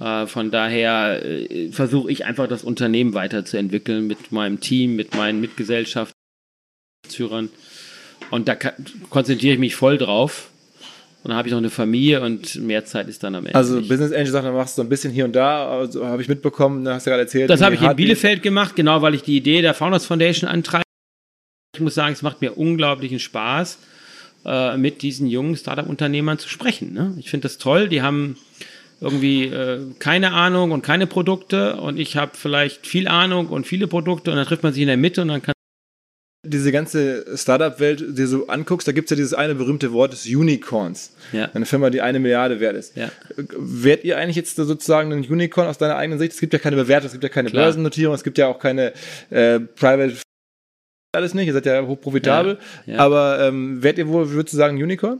Äh, von daher äh, versuche ich einfach das Unternehmen weiterzuentwickeln mit meinem Team, mit meinen Mitgesellschaften, Und da konzentriere ich mich voll drauf. Und dann habe ich noch eine Familie und mehr Zeit ist dann am Ende. Also nicht. Business Angel Sachen machst du so ein bisschen hier und da, also habe ich mitbekommen, hast du gerade erzählt. Das habe ich in Bielefeld gemacht, genau, weil ich die Idee der Founders Foundation antreibe. Ich muss sagen, es macht mir unglaublichen Spaß, äh, mit diesen jungen Startup-Unternehmern zu sprechen. Ne? Ich finde das toll, die haben irgendwie äh, keine Ahnung und keine Produkte und ich habe vielleicht viel Ahnung und viele Produkte und dann trifft man sich in der Mitte und dann kann diese ganze Startup-Welt dir so anguckst, da gibt es ja dieses eine berühmte Wort des Unicorns. Ja. Eine Firma, die eine Milliarde wert ist. Ja. Wärt ihr eigentlich jetzt sozusagen ein Unicorn aus deiner eigenen Sicht? Es gibt ja keine Bewertung, es gibt ja keine Klar. Börsennotierung, es gibt ja auch keine äh, Private alles nicht, ihr seid ja hochprofitabel. Ja, ja. Aber ähm, werdet ihr wohl, würdest du sagen, Unicorn?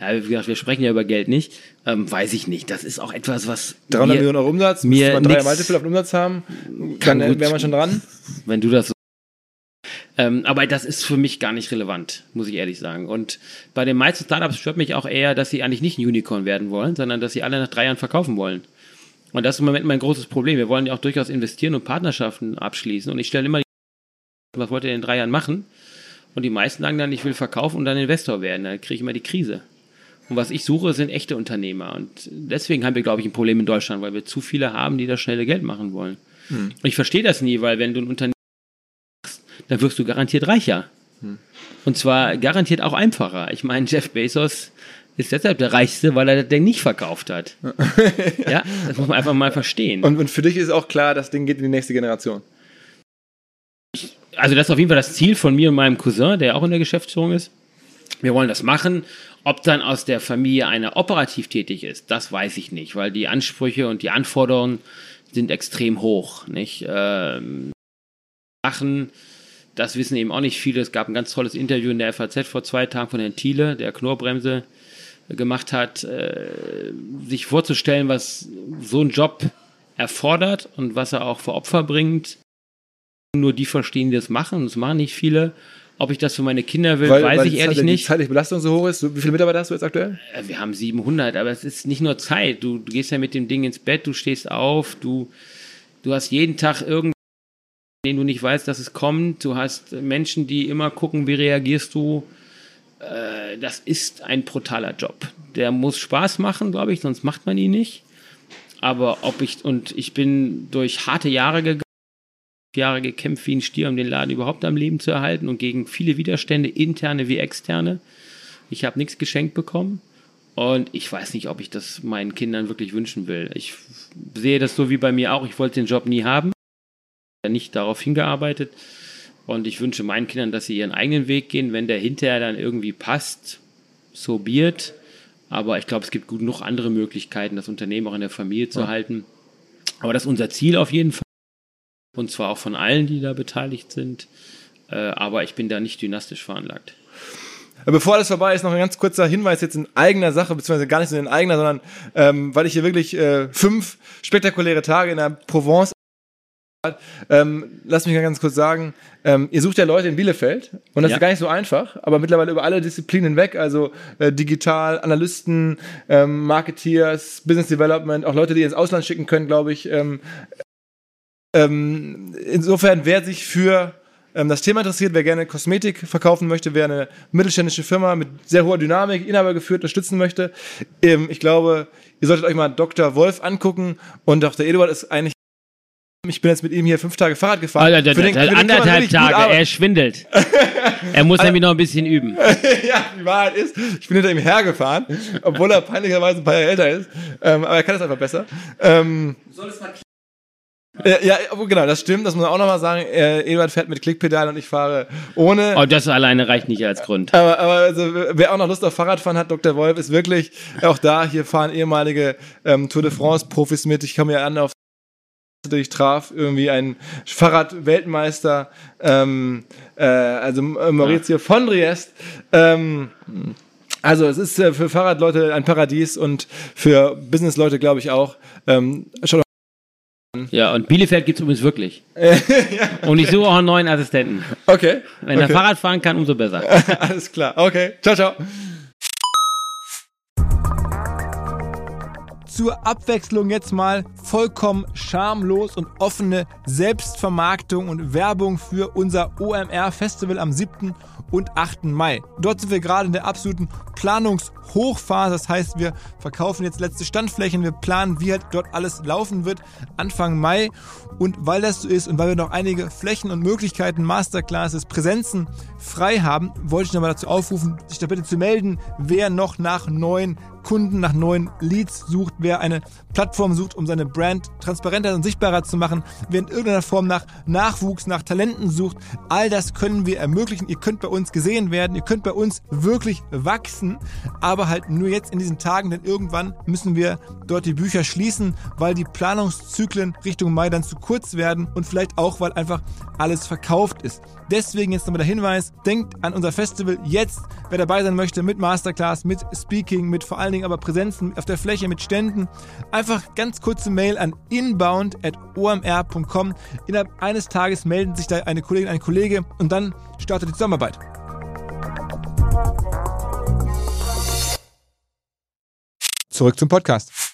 Ja, wie gesagt, wir sprechen ja über Geld nicht. Ähm, weiß ich nicht. Das ist auch etwas, was. 300 Millionen Euro Umsatz, mir man drei Multiple auf Umsatz haben, dann wäre man schon dran. Wenn du das so ähm, aber das ist für mich gar nicht relevant, muss ich ehrlich sagen. Und bei den meisten Startups stört mich auch eher, dass sie eigentlich nicht ein Unicorn werden wollen, sondern dass sie alle nach drei Jahren verkaufen wollen. Und das ist im Moment mein großes Problem. Wir wollen ja auch durchaus investieren und Partnerschaften abschließen. Und ich stelle immer die was wollt ihr in drei Jahren machen? Und die meisten sagen dann, ich will verkaufen und dann Investor werden. Dann kriege ich immer die Krise. Und was ich suche, sind echte Unternehmer. Und deswegen haben wir, glaube ich, ein Problem in Deutschland, weil wir zu viele haben, die das schnelle Geld machen wollen. Hm. Und ich verstehe das nie, weil wenn du ein Unternehmen dann wirst du garantiert reicher. Hm. Und zwar garantiert auch einfacher. Ich meine, Jeff Bezos ist deshalb der Reichste, weil er das Ding nicht verkauft hat. ja, das muss man einfach mal verstehen. Und, und für dich ist auch klar, das Ding geht in die nächste Generation also das ist auf jeden Fall das Ziel von mir und meinem Cousin, der auch in der Geschäftsführung ist. Wir wollen das machen. Ob dann aus der Familie einer operativ tätig ist, das weiß ich nicht, weil die Ansprüche und die Anforderungen sind extrem hoch. Nicht? Ähm, machen, das wissen eben auch nicht viele. Es gab ein ganz tolles Interview in der FAZ vor zwei Tagen von Herrn Thiele, der Knorrbremse gemacht hat, äh, sich vorzustellen, was so ein Job erfordert und was er auch für Opfer bringt nur die verstehen, die das machen. Das machen nicht viele. Ob ich das für meine Kinder will, weil, weiß weil ich ehrlich Zeit, nicht. Die zeitliche Belastung so hoch ist. Wie viele Mitarbeiter hast du jetzt aktuell? Äh, wir haben 700, aber es ist nicht nur Zeit. Du, du gehst ja mit dem Ding ins Bett, du stehst auf, du, du hast jeden Tag irgendwas, den du nicht weißt, dass es kommt. Du hast Menschen, die immer gucken, wie reagierst du. Äh, das ist ein brutaler Job. Der muss Spaß machen, glaube ich, sonst macht man ihn nicht. Aber ob ich, und ich bin durch harte Jahre gegangen, Jahre gekämpft wie ein Stier, um den Laden überhaupt am Leben zu erhalten und gegen viele Widerstände, interne wie externe. Ich habe nichts geschenkt bekommen und ich weiß nicht, ob ich das meinen Kindern wirklich wünschen will. Ich sehe das so wie bei mir auch. Ich wollte den Job nie haben, nicht darauf hingearbeitet und ich wünsche meinen Kindern, dass sie ihren eigenen Weg gehen. Wenn der hinterher dann irgendwie passt, so biert. Aber ich glaube, es gibt genug andere Möglichkeiten, das Unternehmen auch in der Familie zu ja. halten. Aber das ist unser Ziel auf jeden Fall und zwar auch von allen, die da beteiligt sind. Äh, aber ich bin da nicht dynastisch veranlagt. Bevor alles vorbei ist, noch ein ganz kurzer Hinweis jetzt in eigener Sache, beziehungsweise gar nicht so in eigener, sondern ähm, weil ich hier wirklich äh, fünf spektakuläre Tage in der Provence Ähm, lass mich mal ganz kurz sagen, ähm, ihr sucht ja Leute in Bielefeld und das Ja. ist gar nicht so einfach, aber mittlerweile über alle Disziplinen hinweg, also äh, digital, Analysten, ähm, Marketeers, Business Development, auch Leute, die ihr ins Ausland schicken können, glaube ich. Ähm, ähm, insofern, wer sich für ähm, das Thema interessiert, wer gerne Kosmetik verkaufen möchte, wer eine mittelständische Firma mit sehr hoher Dynamik, Inhaber geführt, unterstützen möchte, ich glaube, ihr solltet euch mal Dr. Wolf angucken und Dr. Eduard ist eigentlich ich bin jetzt mit ihm hier fünf Tage Fahrrad gefahren. Alter, Für den- für den kann man anderthalb richtig gut Tage, er schwindelt. er muss nämlich noch ein bisschen üben. ja, die Wahrheit ist, ich bin hinter ihm hergefahren, obwohl er peinlicherweise ein paar Jahre älter ist. Ähm, aber er kann es einfach besser. Ähm, Du solltest mal äh, ja, aber genau, das stimmt, das muss man auch nochmal sagen. Äh, Eduard fährt mit Klickpedal und ich fahre ohne. Oh, das alleine reicht nicht als Grund. Aber, aber also, wer auch noch Lust auf Fahrradfahren hat, Dr. Wolf ist wirklich auch da. Hier fahren ehemalige ähm, Tour de France-Profis mit. Ich komme ja an auf ich traf irgendwie einen Fahrrad-Weltmeister, ähm, äh, also äh, Maurizio von Triest. Ähm, also es ist äh, für Fahrradleute ein Paradies und für Businessleute glaube ich auch. Ähm, schaut Ja, und Bielefeld gibt's übrigens wirklich. Und ich suche auch einen neuen Assistenten. okay. Wenn er okay. Fahrrad fahren kann, umso besser. Alles klar. Okay. Ciao, ciao. Zur Abwechslung jetzt mal vollkommen schamlos und offene Selbstvermarktung und Werbung für unser OMR Festival am 7. und 8. Mai. Dort sind wir gerade in der absoluten Planungshochphase. Das heißt, wir verkaufen jetzt letzte Standflächen, wir planen, wie halt dort alles laufen wird Anfang Mai. Und weil das so ist und weil wir noch einige Flächen und Möglichkeiten, Masterclasses, Präsenzen frei haben, wollte ich nochmal dazu aufrufen, sich da bitte zu melden, wer noch nach neuen Kunden, nach neuen Leads sucht, wer eine Plattform sucht, um seine Brand transparenter und sichtbarer zu machen, wer in irgendeiner Form nach Nachwuchs, nach Talenten sucht. All das können wir ermöglichen. Ihr könnt bei uns gesehen werden, ihr könnt bei uns wirklich wachsen, aber halt nur jetzt in diesen Tagen, denn irgendwann müssen wir dort die Bücher schließen, weil die Planungszyklen Richtung Mai dann zu kurz werden und vielleicht auch, weil einfach alles verkauft ist. Deswegen jetzt nochmal der Hinweis, denkt an unser Festival jetzt, wer dabei sein möchte, mit Masterclass, mit Speaking, mit vor allen Dingen aber Präsenzen auf der Fläche, mit Ständen. Einfach ganz kurze Mail an inbound.omr.com. Innerhalb eines Tages melden sich da eine Kollegin, ein Kollege und dann startet die Zusammenarbeit. zurück zum Podcast.